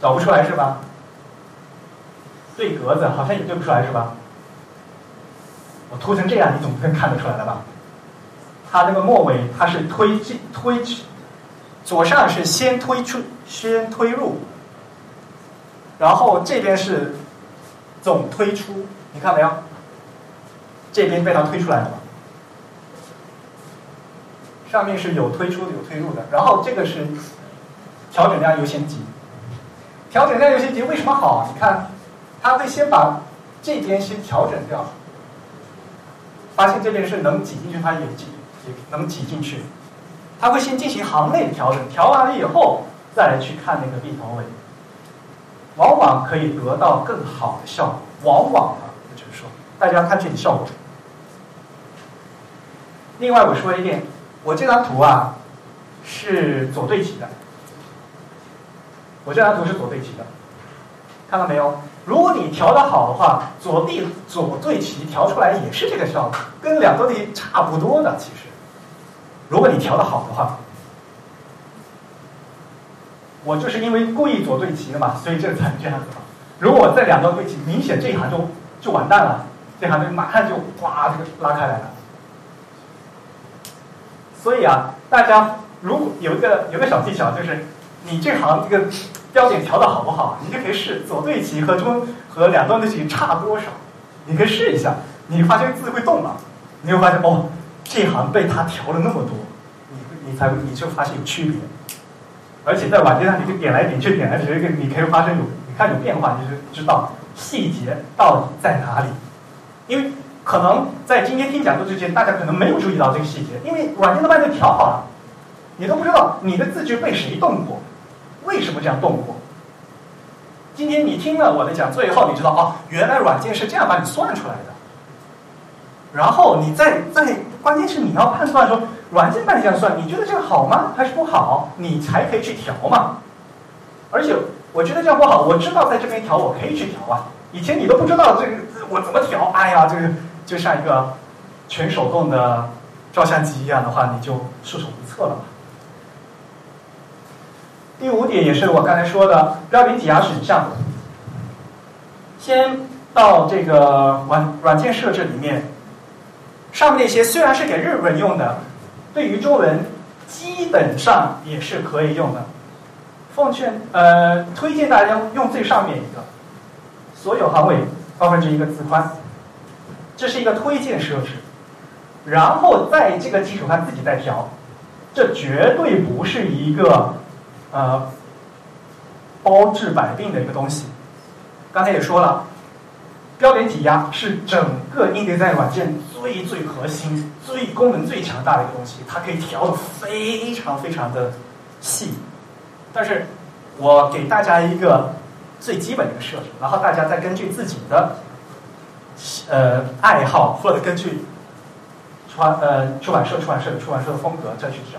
找不出来是吧？对格子好像也对不出来是吧？我涂成这样，你总能看得出来了吧？它那个末尾，它是推进推，左上是先推出先推入，然后这边是总推出，你看没有？这边被它推出来了吗？上面是有推出的有推入的，然后这个是调整量优先级。调整量优先级为什么好？你看，他会先把这边先调整掉，发现这边是能挤进去，它有挤。也能挤进去，他会先进行行内调整，调完了以后再来去看那个 B 头尾，往往可以得到更好的效果。往往啊，就是说，大家看这里效果。另外我说一点，我这张图啊是左对齐的，我这张图是左对齐的，看到没有？如果你调的好的话，左地左对齐调出来也是这个效果，跟两个地差不多的，其实。如果你调的好的话，我就是因为故意左对齐的嘛，所以这才这样子嘛。如果我在两端对齐，明显这一行就就完蛋了，这行就马上就哗这个拉开来了。所以啊，大家如果有一个有个小技巧，就是你这行这个标点调的好不好，你就可以试左对齐和中和两端对齐差多少，你可以试一下，你发现字会动了，你会发现哦。这行被他调了那么多，你你才你就发现有区别，而且在软件上你就点来点去点来点去，你可以发生有你看有变化，你就知道细节到底在哪里。因为可能在今天听讲座之前，大家可能没有注意到这个细节，因为软件都帮你调好了，你都不知道你的字句被谁动过，为什么这样动过。今天你听了我的讲座以后，你知道哦，原来软件是这样把你算出来的。然后你再再，关键是你要判断说，软件帮你这样算，你觉得这个好吗？还是不好？你才可以去调嘛。而且我觉得这样不好，我知道在这边调，我可以去调啊。以前你都不知道这个我怎么调，哎呀，这个就像一个全手动的照相机一样的话，你就束手无策了。第五点也是我刚才说的，标点挤压是这样的。先到这个软软件设置里面。上面那些虽然是给日文用的，对于中文基本上也是可以用的。奉劝呃，推荐大家用最上面一个，所有行尾二分之一个字宽，这是一个推荐设置。然后在这个基础上自己再调，这绝对不是一个呃包治百病的一个东西。刚才也说了。标点挤压是整个 InDesign 软件最最核心、最功能最强大的一个东西，它可以调的非常非常的细。但是，我给大家一个最基本的一个设置，然后大家再根据自己的呃爱好或者根据出呃出版社出版社出版社的风格再去调。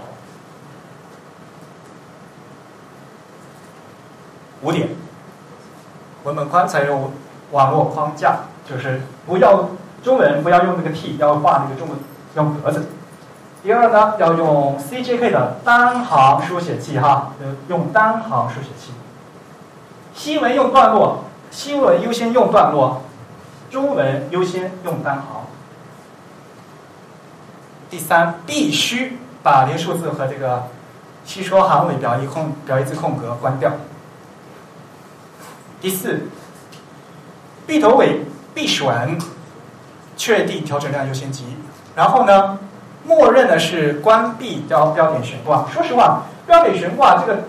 五点，文本框采用网络框架，就是不要中文不要用那个 T，要画那个中文用格子。第二呢，要用 CJK 的单行书写器哈，用单行书写器。新闻用段落，新闻优先用段落，中文优先用单行。第三，必须把连数字和这个汽车行尾表一空表一字空格关掉。第四，闭头尾必选，确定调整量优先级。然后呢，默认的是关闭标标点悬挂。说实话，标点悬挂这个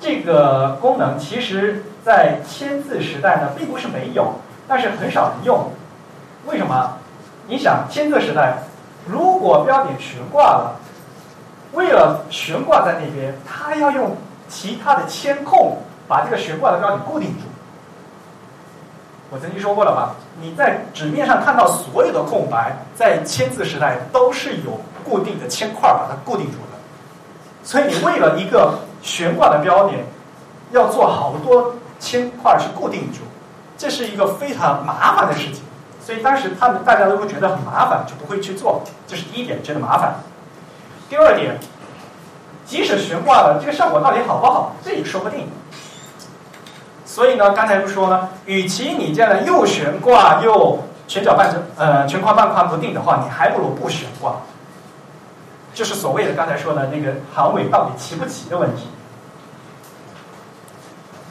这个功能，其实在签字时代呢，并不是没有，但是很少人用。为什么？你想，签字时代，如果标点悬挂了，为了悬挂在那边，他要用其他的铅控把这个悬挂的标点固定住。我曾经说过了吧？你在纸面上看到所有的空白，在签字时代都是有固定的铅块把它固定住的。所以你为了一个悬挂的标点，要做好多铅块去固定住，这是一个非常麻烦的事情。所以当时他们大家都会觉得很麻烦，就不会去做。这是第一点，觉得麻烦。第二点，即使悬挂了，这个效果到底好不好，这也说不定。所以呢，刚才不说呢，与其你这样的又悬挂又全角半呃全框半框不定的话，你还不如不悬挂。就是所谓的刚才说的那个行尾到底齐不齐的问题。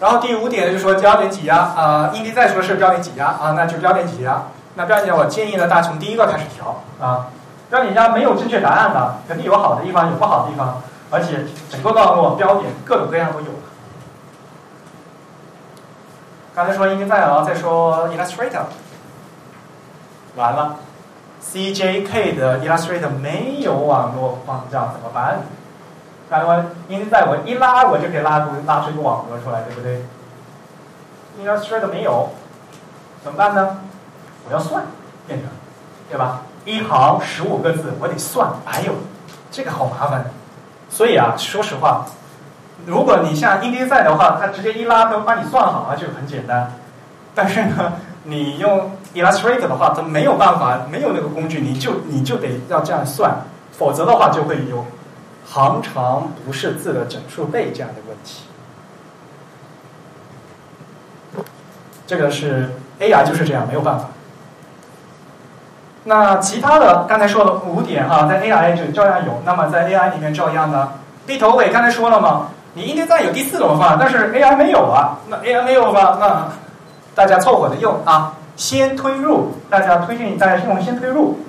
然后第五点呢就说标点挤压啊，印地再说是标点挤压啊，那就标点挤压。那标点，我建议呢，大家从第一个开始调啊。标点压没有正确答案的，肯定有好的地方，有不好的地方，而且整个段落标点各种各样都有。刚才说 InDesign，再说 Illustrator，完了，CJK 的 Illustrator 没有网络框架怎么办？刚才我 InDesign 我一拉我就可以拉出拉出一个网格出来，对不对？Illustrator 没有，怎么办呢？我要算，变成，对吧？一行十五个字，我得算，哎呦，这个好麻烦。所以啊，说实话。如果你像 InDesign 的话，它直接一拉都帮你算好了，就很简单。但是呢，你用 Illustrator 的话，它没有办法，没有那个工具，你就你就得要这样算，否则的话就会有行长不是字的整数倍这样的问题。这个是 AI 就是这样，没有办法。那其他的刚才说了五点哈，在 AI 就照样有。那么在 AI 里面照样呢，闭头尾刚才说了吗？你应该再有第四种方案，但是 AI 没有啊。那 AI 没有吧？那大家凑合着用啊。先推入，大家推荐大家用先推入，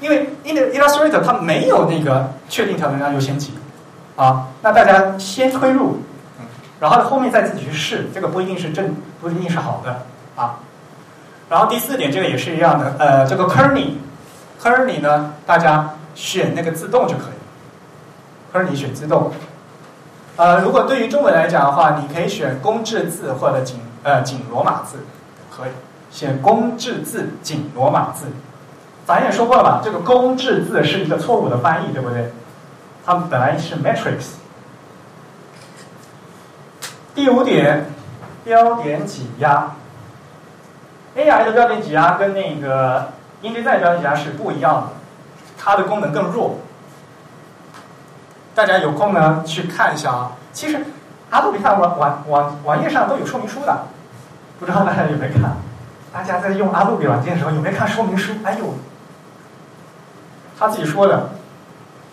因为 Illustrator 它没有那个确定调整量优先级啊。那大家先推入，然后后面再自己去试，这个不一定是正，不一定是好的啊。然后第四点，这个也是一样的，呃，这个 Kerny，Kerny 呢，大家选那个自动就可以，Kerny 选自动。呃，如果对于中文来讲的话，你可以选公制字或者紧呃紧罗马字，可以选公制字紧罗马字。咱也说过了吧，这个公制字是一个错误的翻译，对不对？它们本来是 matrix。第五点，标点挤压。AI 的标点挤压跟那个 InDesign 标点挤压是不一样的，它的功能更弱。大家有空呢去看一下啊！其实阿杜比看网网网网页上都有说明书的，不知道大家有没有看？大家在用阿杜比软件的时候有没有看说明书？哎呦，他自己说的，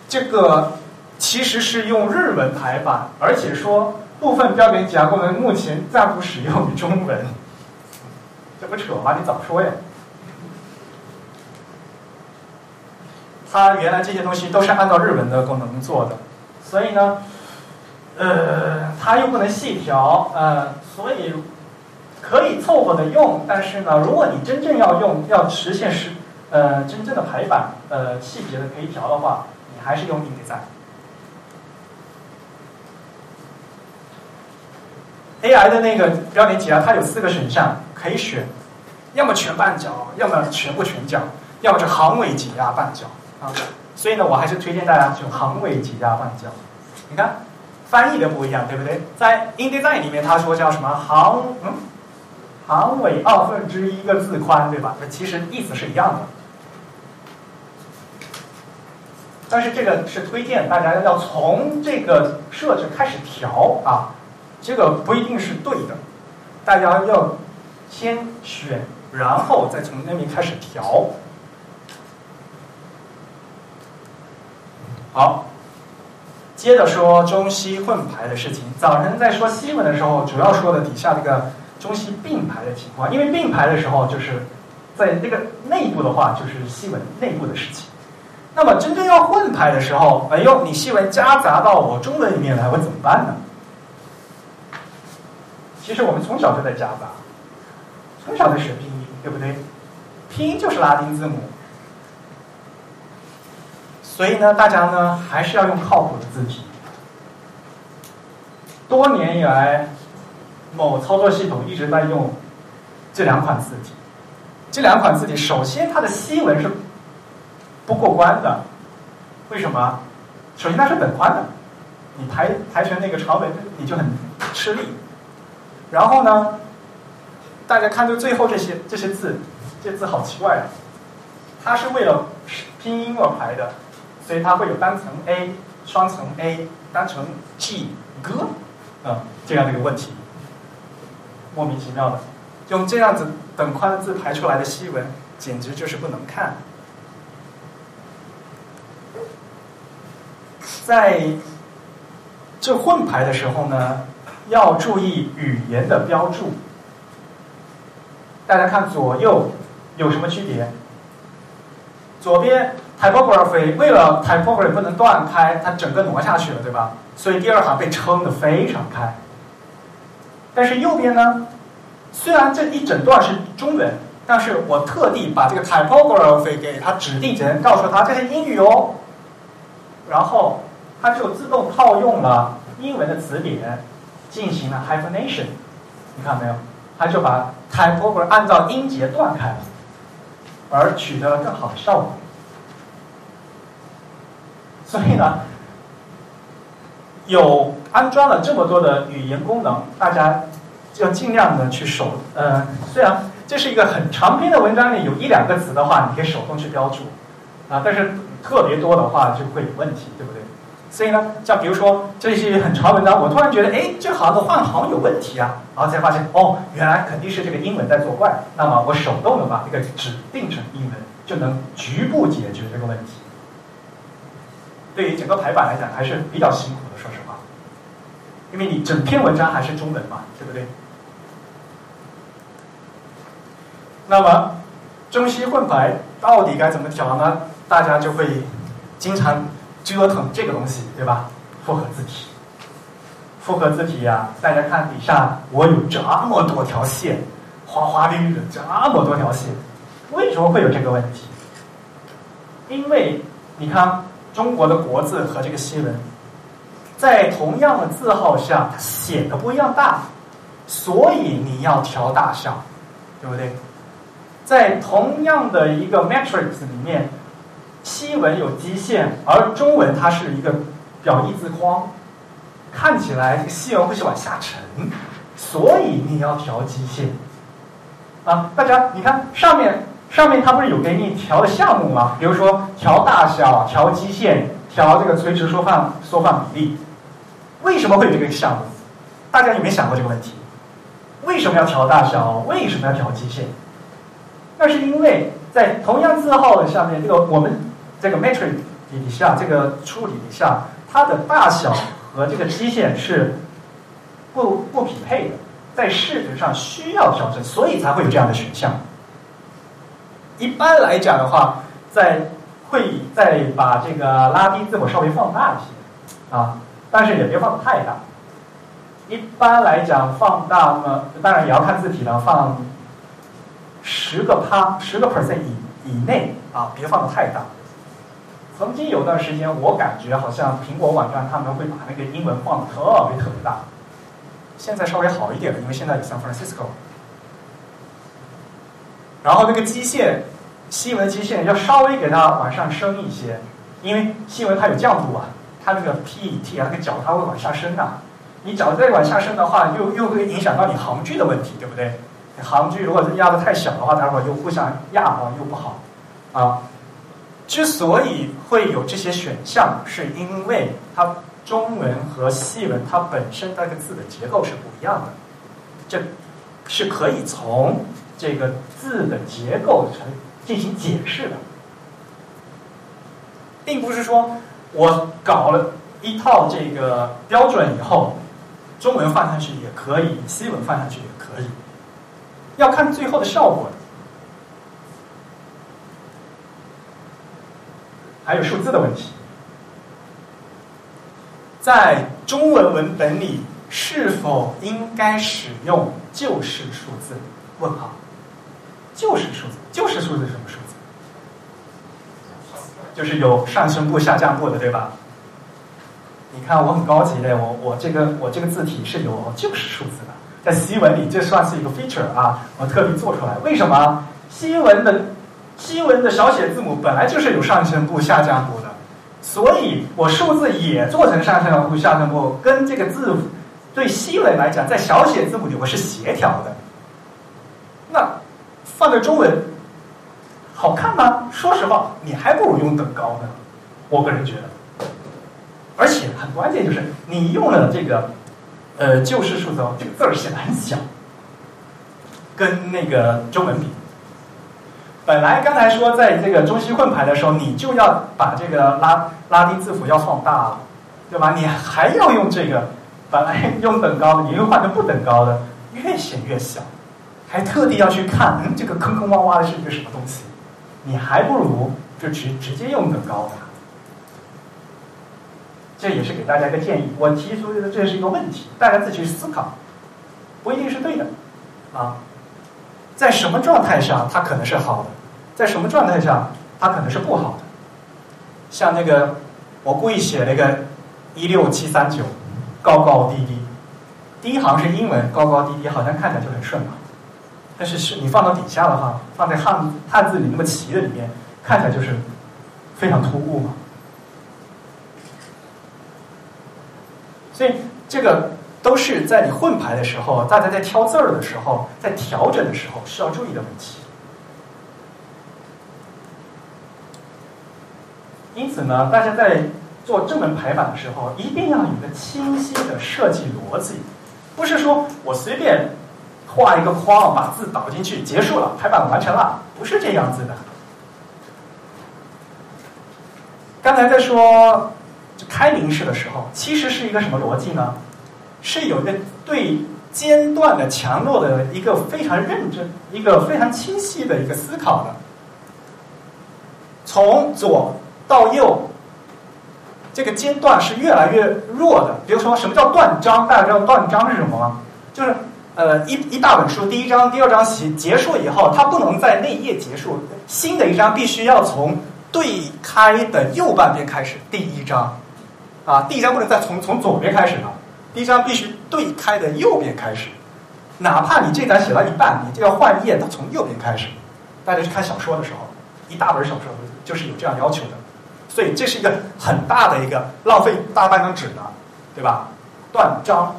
这个其实是用日文排版，而且说部分标点挤压功能目前暂不使用于中文，这不扯吗？你早说呀！他原来这些东西都是按照日文的功能做的。所以呢，呃，它又不能细调，呃，所以可以凑合的用。但是呢，如果你真正要用，要实现是，呃，真正的排版，呃，细节的可以调的话，你还是用 InDesign。AI 的那个标点挤压，它有四个选项可以选，要么全半角，要么全部全角，要么是行尾挤压半角啊。所以呢，我还是推荐大家用行尾挤压半角。你看，翻译的不一样，对不对？在 InDesign 里面，他说叫什么行嗯，行尾二分之一个字宽，对吧？那其实意思是一样的。但是这个是推荐大家要从这个设置开始调啊，这个不一定是对的，大家要先选，然后再从那边开始调。好，接着说中西混排的事情。早晨在说西文的时候，主要说的底下这个中西并排的情况，因为并排的时候就是在那个内部的话，就是西文内部的事情。那么真正要混排的时候，哎呦，你西文夹杂到我中文里面来，我怎么办呢？其实我们从小就在夹杂，从小在学拼音，对不对？拼音就是拉丁字母，所以呢，大家呢还是要用靠谱的字体。多年以来，某操作系统一直在用这两款字体。这两款字体，首先它的西文是。不过关的，为什么？首先它是等宽的，你排排成那个长尾，你就很吃力。然后呢，大家看这最后这些这些字，这字好奇怪啊！它是为了拼音而排的，所以它会有单层 A、双层 A、单层 G、G，啊，这样的一个问题，莫名其妙的，用这样子等宽的字排出来的西文，简直就是不能看。在这混排的时候呢，要注意语言的标注。大家看左右有什么区别？左边 typography 为了 typography 不能断开，它整个挪下去了，对吧？所以第二行被撑得非常开。但是右边呢，虽然这一整段是中文，但是我特地把这个 typography 给它指定成，告诉它这是英语哦，然后。它就自动套用了英文的词典，进行了 hyphenation，你看没有？它就把 typography 按照音节断开了，而取得了更好的效果。所以呢，有安装了这么多的语言功能，大家要尽量的去手，呃，虽然这是一个很长篇的文章里有一两个词的话，你可以手动去标注，啊，但是特别多的话就会有问题，对不对？所以呢，像比如说这些很长文章，我突然觉得，哎，这行的换行有问题啊，然后才发现，哦，原来肯定是这个英文在作怪。那么我手动的把这个指定成英文，就能局部解决这个问题。对于整个排版来讲，还是比较辛苦的，说实话，因为你整篇文章还是中文嘛，对不对？那么中西混排到底该怎么调呢？大家就会经常。折腾这个东西，对吧？复合字体，复合字体呀！大家看底下，我有这么多条线，花花绿绿的这么多条线，为什么会有这个问题？因为你看中国的国字和这个西文，在同样的字号下，它显得不一样大，所以你要调大小，对不对？在同样的一个 matrix 里面。西文有基线，而中文它是一个表意字框，看起来这个西文会是往下沉，所以你要调基线。啊，大家你看上面上面它不是有给你调的项目吗？比如说调大小、调基线、调这个垂直缩放缩放比例，为什么会有这个项目？大家有没有想过这个问题？为什么要调大小？为什么要调基线？那是因为在同样字号的下面，这个我们。这个 matrix 底下，这个处理一下，它的大小和这个基线是不不匹配的，在视觉上需要调整，所以才会有这样的选项。一般来讲的话，在会再把这个拉丁字母稍微放大一些啊，但是也别放的太大。一般来讲，放大呢，当然也要看字体了，放十个趴，十个 percent 以以内啊，别放的太大。曾经有段时间，我感觉好像苹果网站他们会把那个英文放的特别特别大，现在稍微好一点了，因为现在有 San Francisco。然后那个基线，西文的基线要稍微给它往上升一些，因为西文它有降度啊，它那个 PET 啊，那个角它会往下升啊。你角再往下升的话，又又会影响到你行距的问题，对不对？行距如果是压的太小的话，待会儿又互相压的话又不好啊。之所以会有这些选项，是因为它中文和西文它本身那个字的结构是不一样的，这是可以从这个字的结构成进行解释的，并不是说我搞了一套这个标准以后，中文放上去也可以，西文放上去也可以，要看最后的效果。还有数字的问题，在中文文本里是否应该使用就是数字？问号，就是数字，就是数字什么数字？就是有上升部、下降部的，对吧？你看我很高级的，我我这个我这个字体是有就是数字的，在西文里这算是一个 feature 啊，我特地做出来。为什么西文的？西文的小写字母本来就是有上升部、下降部的，所以我数字也做成上升部、下降部，跟这个字对西文来讲，在小写字母里我是协调的。那放在中文好看吗？说实话，你还不如用等高呢。我个人觉得，而且很关键就是你用了这个呃旧式数字，这个字儿写的很小，跟那个中文比。本来刚才说在这个中西混排的时候，你就要把这个拉拉丁字符要放大了，对吧？你还要用这个，本来用等高的，你又换成不等高的，越显越小，还特地要去看，嗯，这个坑坑洼洼的是一个什么东西？你还不如就直直接用等高的。这也是给大家一个建议，我提出的这是一个问题，大家自己去思考，不一定是对的，啊。在什么状态下它可能是好的，在什么状态下它可能是不好的？像那个，我故意写了一个一六七三九，高高低低，第一行是英文，高高低低，好像看起来就很顺嘛。但是是你放到底下的话，放在汉汉字里那么齐的里面，看起来就是非常突兀嘛。所以这个。都是在你混排的时候，大家在挑字儿的时候，在调整的时候需要注意的问题。因此呢，大家在做正文排版的时候，一定要有个清晰的设计逻辑，不是说我随便画一个框把字导进去结束了，排版完成了，不是这样子的。刚才在说开明式的时候，其实是一个什么逻辑呢？是有一个对间断的强弱的一个非常认真、一个非常清晰的一个思考的。从左到右，这个间断是越来越弱的。比如说，什么叫断章？大家知道断章是什么吗？就是呃，一一大本书，第一章、第二章结结束以后，它不能在那页结束，新的一章必须要从对开的右半边开始。第一章啊，第一章不能再从从左边开始了。第一章必须对开的右边开始，哪怕你这章写到一半，你就要换页，它从右边开始。大家去看小说的时候，一大本小说就是有这样要求的，所以这是一个很大的一个浪费大半张纸的，对吧？断章，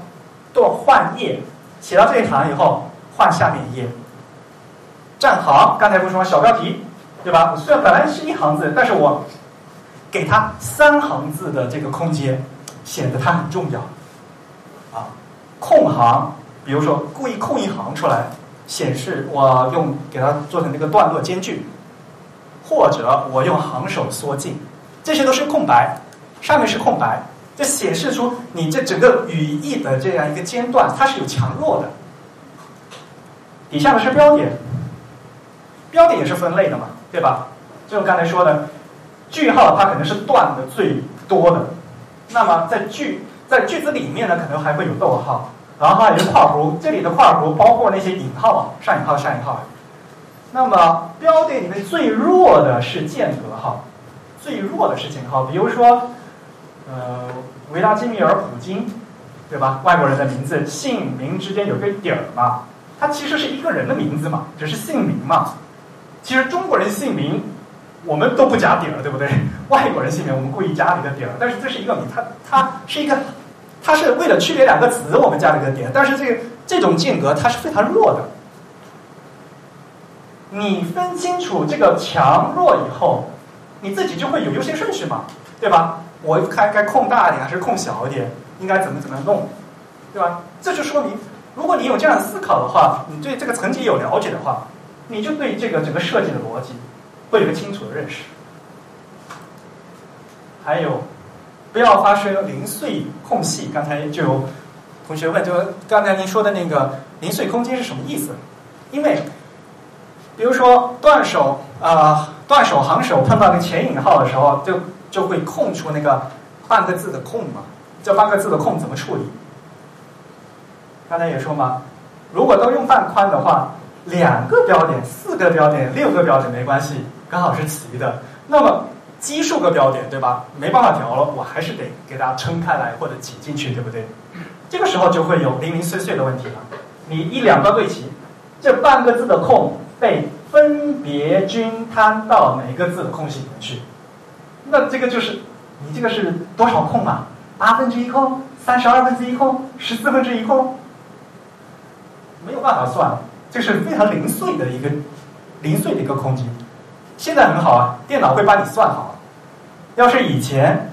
断换页，写到这一行以后换下面一页。站行，刚才不是说小标题，对吧？虽然本来是一行字，但是我给它三行字的这个空间，显得它很重要。空行，比如说故意空一行出来，显示我用给它做成那个段落间距，或者我用行首缩进，这些都是空白，上面是空白，这显示出你这整个语义的这样一个间断，它是有强弱的。底下的是标点，标点也是分类的嘛，对吧？就我刚才说的，句号它可能是断的最多的，那么在句。在句子里面呢，可能还会有逗号，然后还有括弧，这里的括弧包括那些引号啊，上引号、下引号。那么标点里面最弱的是间隔号，最弱的是间隔号。比如说，呃，维拉基米尔普京，对吧？外国人的名字姓名之间有个点儿嘛，它其实是一个人的名字嘛，只是姓名嘛。其实中国人姓名我们都不加点儿，对不对？外国人姓名我们故意加了一个点儿，但是这是一个名，它它是一个，它是为了区别两个词我们加了一个点，但是这个这种间隔它是非常弱的。你分清楚这个强弱以后，你自己就会有优先顺序嘛，对吧？我该该控大一点还是控小一点？应该怎么怎么弄，对吧？这就说明，如果你有这样思考的话，你对这个层级有了解的话，你就对这个整个设计的逻辑会有个清楚的认识。还有，不要发生零碎空隙。刚才就有同学问，就刚才您说的那个零碎空间是什么意思？因为，比如说断手啊，断手行手碰到个前引号的时候，就就会空出那个半个字的空嘛。这半个字的空怎么处理？刚才也说嘛，如果都用半宽的话，两个标点、四个标点、六个标点没关系，刚好是齐的。那么奇数个标点，对吧？没办法调了，我还是得给它撑开来或者挤进去，对不对？这个时候就会有零零碎碎的问题了。你一两段对齐，这半个字的空被分别均摊到每个字的空隙里面去，那这个就是你这个是多少空啊？八分之一空，三十二分之一空，十四分之一空，没有办法算，这是非常零碎的一个零碎的一个空间。现在很好啊，电脑会帮你算好。要是以前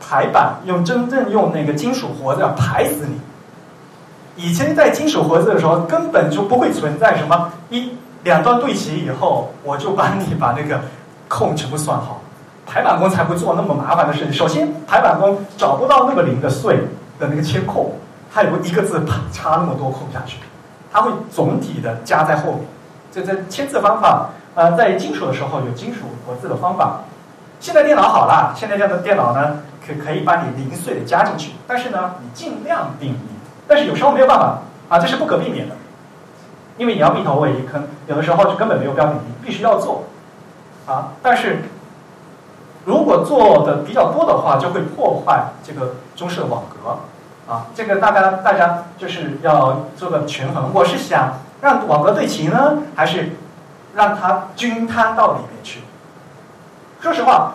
排版用真正用那个金属活字排死你，以前在金属活字的时候根本就不会存在什么一两段对齐以后，我就帮你把那个空全部算好。排版工才会做那么麻烦的事情。首先，排版工找不到那么零的碎的那个切空，他也不一个字啪插那么多空下去，他会总体的加在后面。这这签字方法，呃，在金属的时候有金属活字的方法。现在电脑好了，现在这样的电脑呢，可可以把你零碎的加进去，但是呢，你尽量避免。但是有时候没有办法啊，这是不可避免的，因为你要避头为一坑，有的时候是根本没有标准，你必须要做啊，但是。如果做的比较多的话，就会破坏这个中式的网格，啊，这个大家大家就是要做个权衡。我是想让网格对齐呢，还是让它均摊到里面去？说实话，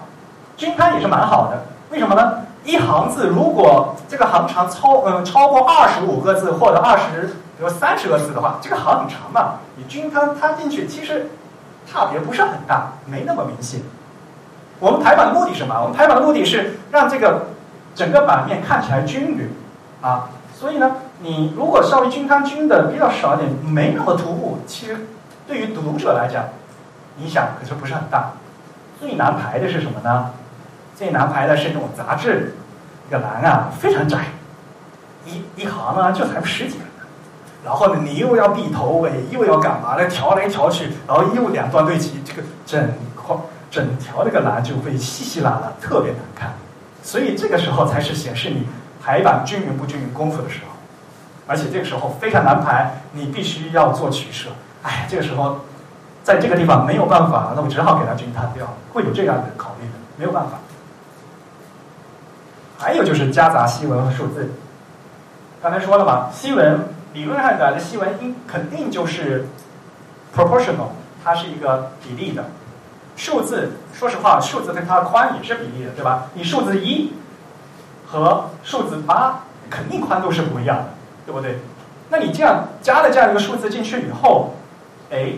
均摊也是蛮好的。为什么呢？一行字如果这个行长超嗯超过二十五个字或者二十比如三十个字的话，这个行很长嘛，你均摊摊进去，其实差别不是很大，没那么明显。我们排版的目的是什么？我们排版的目的是让这个整个版面看起来均匀，啊，所以呢，你如果稍微均摊均的比较少一点，没那么突兀，其实对于读者来讲，影响可是不是很大。最难排的是什么呢？最难排的是那种杂志，这个栏啊非常窄，一一行呢就才十几个，然后呢你又要避头尾，又要干嘛呢？调来调去，然后又两段对齐，这个整块。整条那个栏就会稀稀拉拉，特别难看，所以这个时候才是显示你排版均匀不均匀功夫的时候，而且这个时候非常难排，你必须要做取舍。哎，这个时候在这个地方没有办法，那我只好给它均摊掉，会有这样的考虑的，没有办法。还有就是夹杂西文和数字，刚才说了嘛，西文理论上讲的西文应肯定就是 proportional，它是一个比例的。数字，说实话，数字跟它的宽也是比例的，对吧？你数字一和数字八，肯定宽度是不一样的，对不对？那你这样加了这样一个数字进去以后，哎，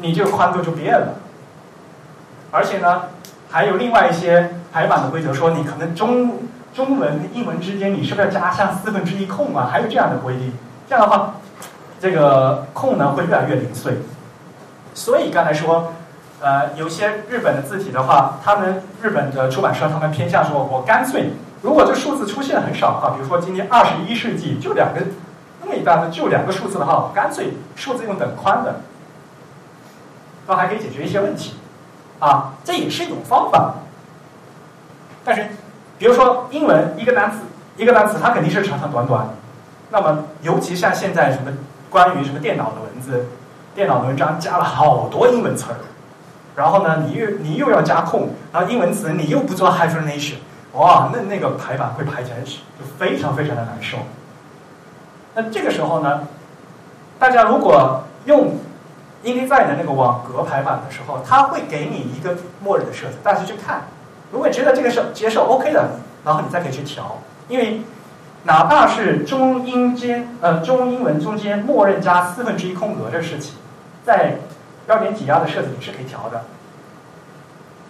你这个宽度就变了。而且呢，还有另外一些排版的规则，说你可能中中文跟英文之间，你是不是要加上四分之一空啊？还有这样的规定，这样的话，这个空呢会越来越零碎。所以刚才说。呃，有些日本的字体的话，他们日本的出版社他们偏向说，我干脆，如果这数字出现很少的话，比如说今天二十一世纪就两个那么一大的就两个数字的话，我干脆数字用等宽的，那还可以解决一些问题，啊，这也是一种方法。但是，比如说英文一个单词一个单词，它肯定是长长短短，那么尤其像现在什么关于什么电脑的文字、电脑的文章加了好多英文词儿。然后呢，你又你又要加空，然后英文词你又不做 hyphenation，哇，那那个排版会排起来就非常非常的难受。那这个时候呢，大家如果用 InDesign 的那个网格排版的时候，它会给你一个默认的设置，大家去看。如果觉得这个是接受 OK 的，然后你再可以去调，因为哪怕是中英间呃中英文中间默认加四分之一空格这事情，在标点挤压的设置里是可以调的，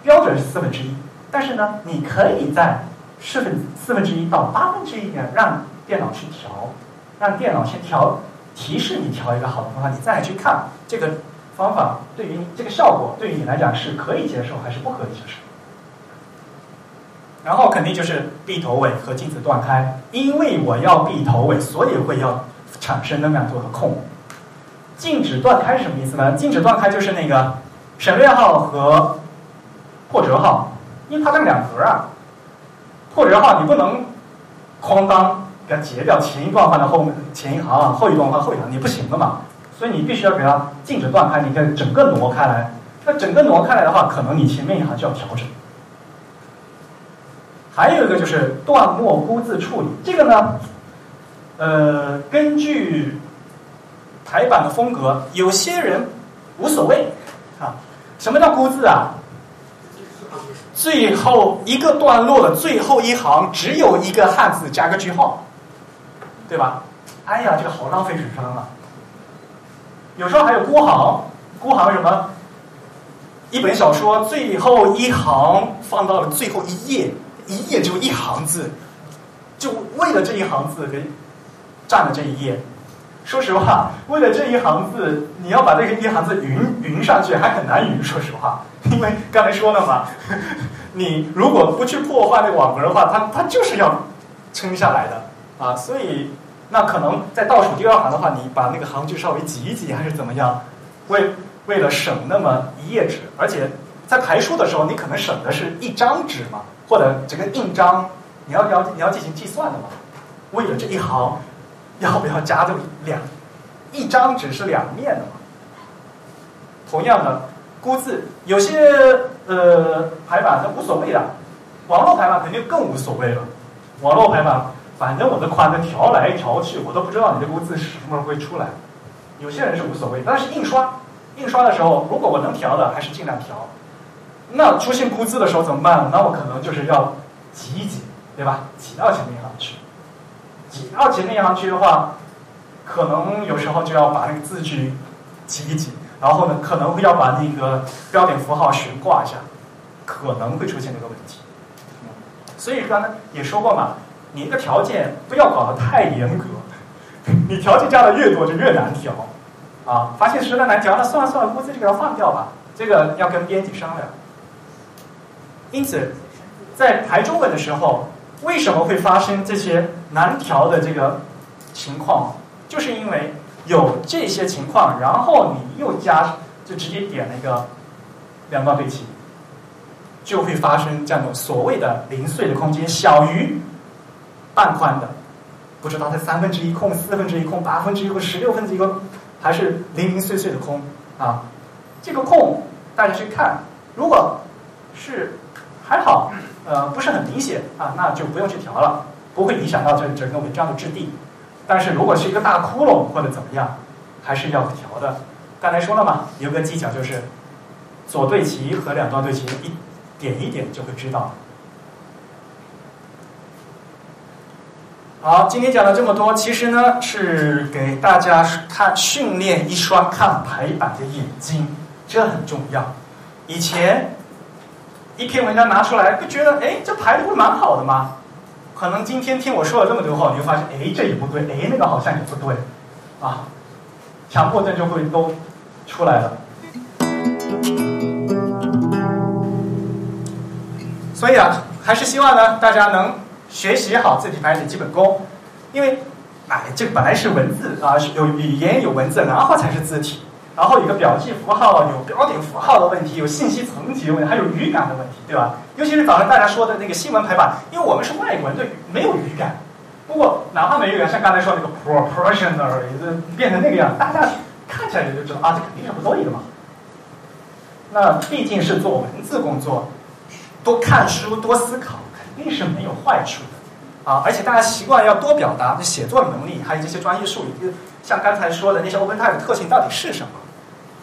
标准是四分之一，但是呢，你可以在四分四分之一到八分之一点让电脑去调，让电脑先调提示你调一个好的方法，你再去看这个方法对于这个效果对于你来讲是可以接受还是不可以接受。然后肯定就是闭头尾和静止断开，因为我要闭头尾，所以会要产生那么样多的空。静止断开是什么意思呢？静止断开就是那个省略号和破折号，因为它这两格啊，破折号你不能哐当给它截掉，前一段放在后面前一行，后一段放后一行，你不行的嘛。所以你必须要给它静止断开，你可以整个挪开来。那整个挪开来的话，可能你前面一行就要调整。还有一个就是断末孤字处理，这个呢，呃，根据排版的风格，有些人无所谓啊。什么叫孤字啊？最后一个段落的最后一行只有一个汉字加个句号，对吧？哎呀，这个好浪费纸张啊！有时候还有孤行，孤行什么？一本小说最后一行放到了最后一页。一页就一行字，就为了这一行字给占了这一页。说实话，为了这一行字，你要把这个一行字匀匀上去还很难匀。说实话，因为刚才说了嘛，你如果不去破坏那个网格的话，它它就是要撑下来的啊。所以那可能在倒数第二行的话，你把那个行距稍微挤一挤，还是怎么样？为为了省那么一页纸，而且在排书的时候，你可能省的是一张纸嘛。或者整个印章，你要要你要进行计算的嘛？为了这一行，要不要加这两？一张纸是两面的嘛？同样的，孤字有些呃排版它无所谓的，网络排版肯定更无所谓了。网络排版，反正我的宽的调来调去，我都不知道你的孤字什么时候会出来。有些人是无所谓，但是印刷印刷的时候，如果我能调的，还是尽量调。那出现枯字的时候怎么办？那我可能就是要挤一挤，对吧？挤到前面一行去，挤到前面一行去的话，可能有时候就要把那个字距挤一挤，然后呢，可能会要把那个标点符号悬挂一下，可能会出现这个问题。所以刚才也说过嘛，你一个条件不要搞得太严格，你条件加的越多就越难调啊。发现实在难调，那算了算了，估字就给它放掉吧。这个要跟编辑商量。因此，在排中文的时候，为什么会发生这些难调的这个情况？就是因为有这些情况，然后你又加，就直接点那个两段对齐，就会发生这样的所谓的零碎的空间，小于半宽的，不知道它三分之一空、四分之一空、八分之一空、十六分之一空，还是零零碎碎的空啊？这个空大家去看，如果是。还好，呃，不是很明显啊，那就不用去调了，不会影响到这整个文章的质地。但是如果是一个大窟窿或者怎么样，还是要调的。刚才说了嘛，有个技巧就是左对齐和两段对齐，一点一点就会知道。好，今天讲了这么多，其实呢是给大家看训练一双看排版的眼睛，这很重要。以前。一篇文章拿出来，不觉得哎，这排的不蛮好的吗？可能今天听我说了这么多话，你就发现哎，这也不对，哎，那个好像也不对，啊，强迫症就会都出来了。所以啊，还是希望呢，大家能学习好字体排列的基本功，因为哎，这本来是文字啊，有语言有文字，然后才是字体。然后有个表记符号，有标点符号的问题，有信息层级的问题，还有语感的问题，对吧？尤其是早上大家说的那个新闻排版，因为我们是外国人，对没有语感。不过哪怕没有语感，像刚才说那个 proportional，变成那个样，大家看起来也就知道啊，这肯定是不对的嘛。那毕竟是做文字工作，多看书多思考，定是没有坏处的啊，而且大家习惯要多表达，写作能力，还有这些专业术语，像刚才说的那些 OpenType 特性到底是什么？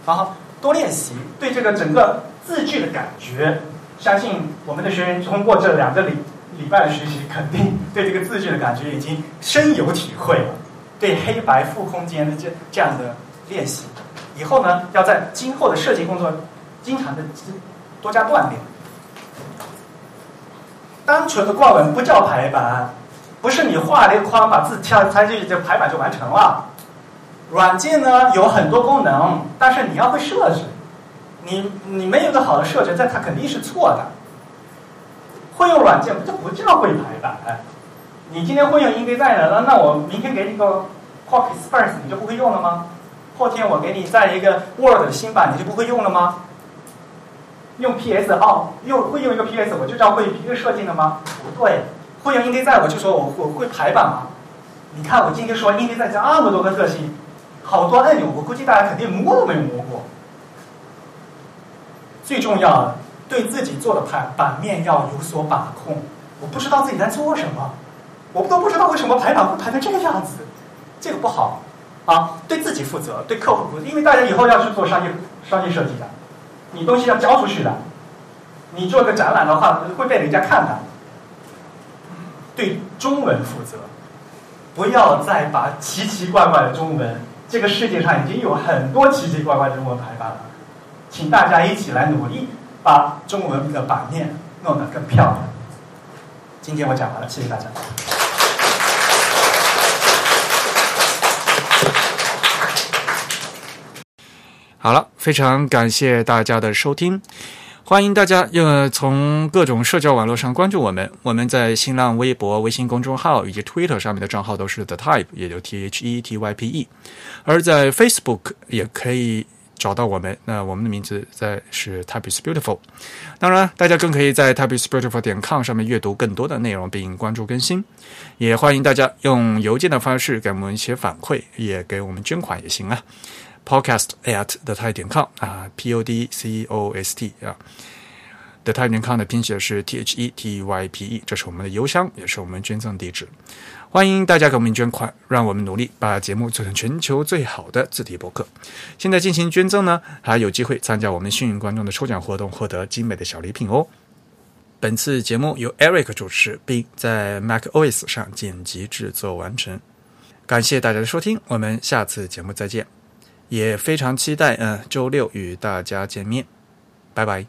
然后多练习，对这个整个字句的感觉，相信我们的学员通过这两个礼礼拜的学习，肯定对这个字句的感觉已经深有体会了。对黑白负空间的这这样的练习，以后呢，要在今后的设计工作经常的多加锻炼。单纯的挂文不叫排版，不是你画了一个框把字跳插进去，这排版就完成了。软件呢有很多功能，但是你要会设置。你你没有个好的设置，这它肯定是错的。会用软件，这不叫会排版。你今天会用 InDesign 了，那我明天给你个 Quark Express，你就不会用了吗？后天我给你再一个 Word 新版，你就不会用了吗？用 PS 哦，用会用一个 PS，我就叫会一个设计的吗？不对，会用 InDesign，我就说我我会排版吗？你看我今天说 InDesign 这么多个特性，好多按钮，我估计大家肯定摸都没摸过。最重要的，对自己做的排版面要有所把控。我不知道自己在做什么。我都不知道为什么排版会排成这个样子，这个不好啊！对自己负责，对客户负责，因为大家以后要去做商业商业设计的，你东西要交出去的，你做个展览的话会被人家看的。对中文负责，不要再把奇奇怪怪的中文，这个世界上已经有很多奇奇怪怪的中文排版了，请大家一起来努力，把中文的版面弄得更漂亮。今天我讲完了，谢谢大家。好了，非常感谢大家的收听，欢迎大家呃从各种社交网络上关注我们。我们在新浪微博、微信公众号以及 Twitter 上面的账号都是 The Type，也就 T H E T Y P E。而在 Facebook 也可以找到我们，那我们的名字在是 Type is Beautiful。当然，大家更可以在 Type is Beautiful 点 com 上面阅读更多的内容并关注更新。也欢迎大家用邮件的方式给我们一些反馈，也给我们捐款也行啊。Podcast at the type 点 com 啊，p o d c o s t 啊，the type 点 com 的拼写是 t h e t y p e，这是我们的邮箱，也是我们捐赠地址。欢迎大家给我们捐款，让我们努力把节目做成全球最好的字体博客。现在进行捐赠呢，还有机会参加我们幸运观众的抽奖活动，获得精美的小礼品哦。本次节目由 Eric 主持，并在 Mac OS 上剪辑制作完成。感谢大家的收听，我们下次节目再见。也非常期待，嗯，周六与大家见面，拜拜。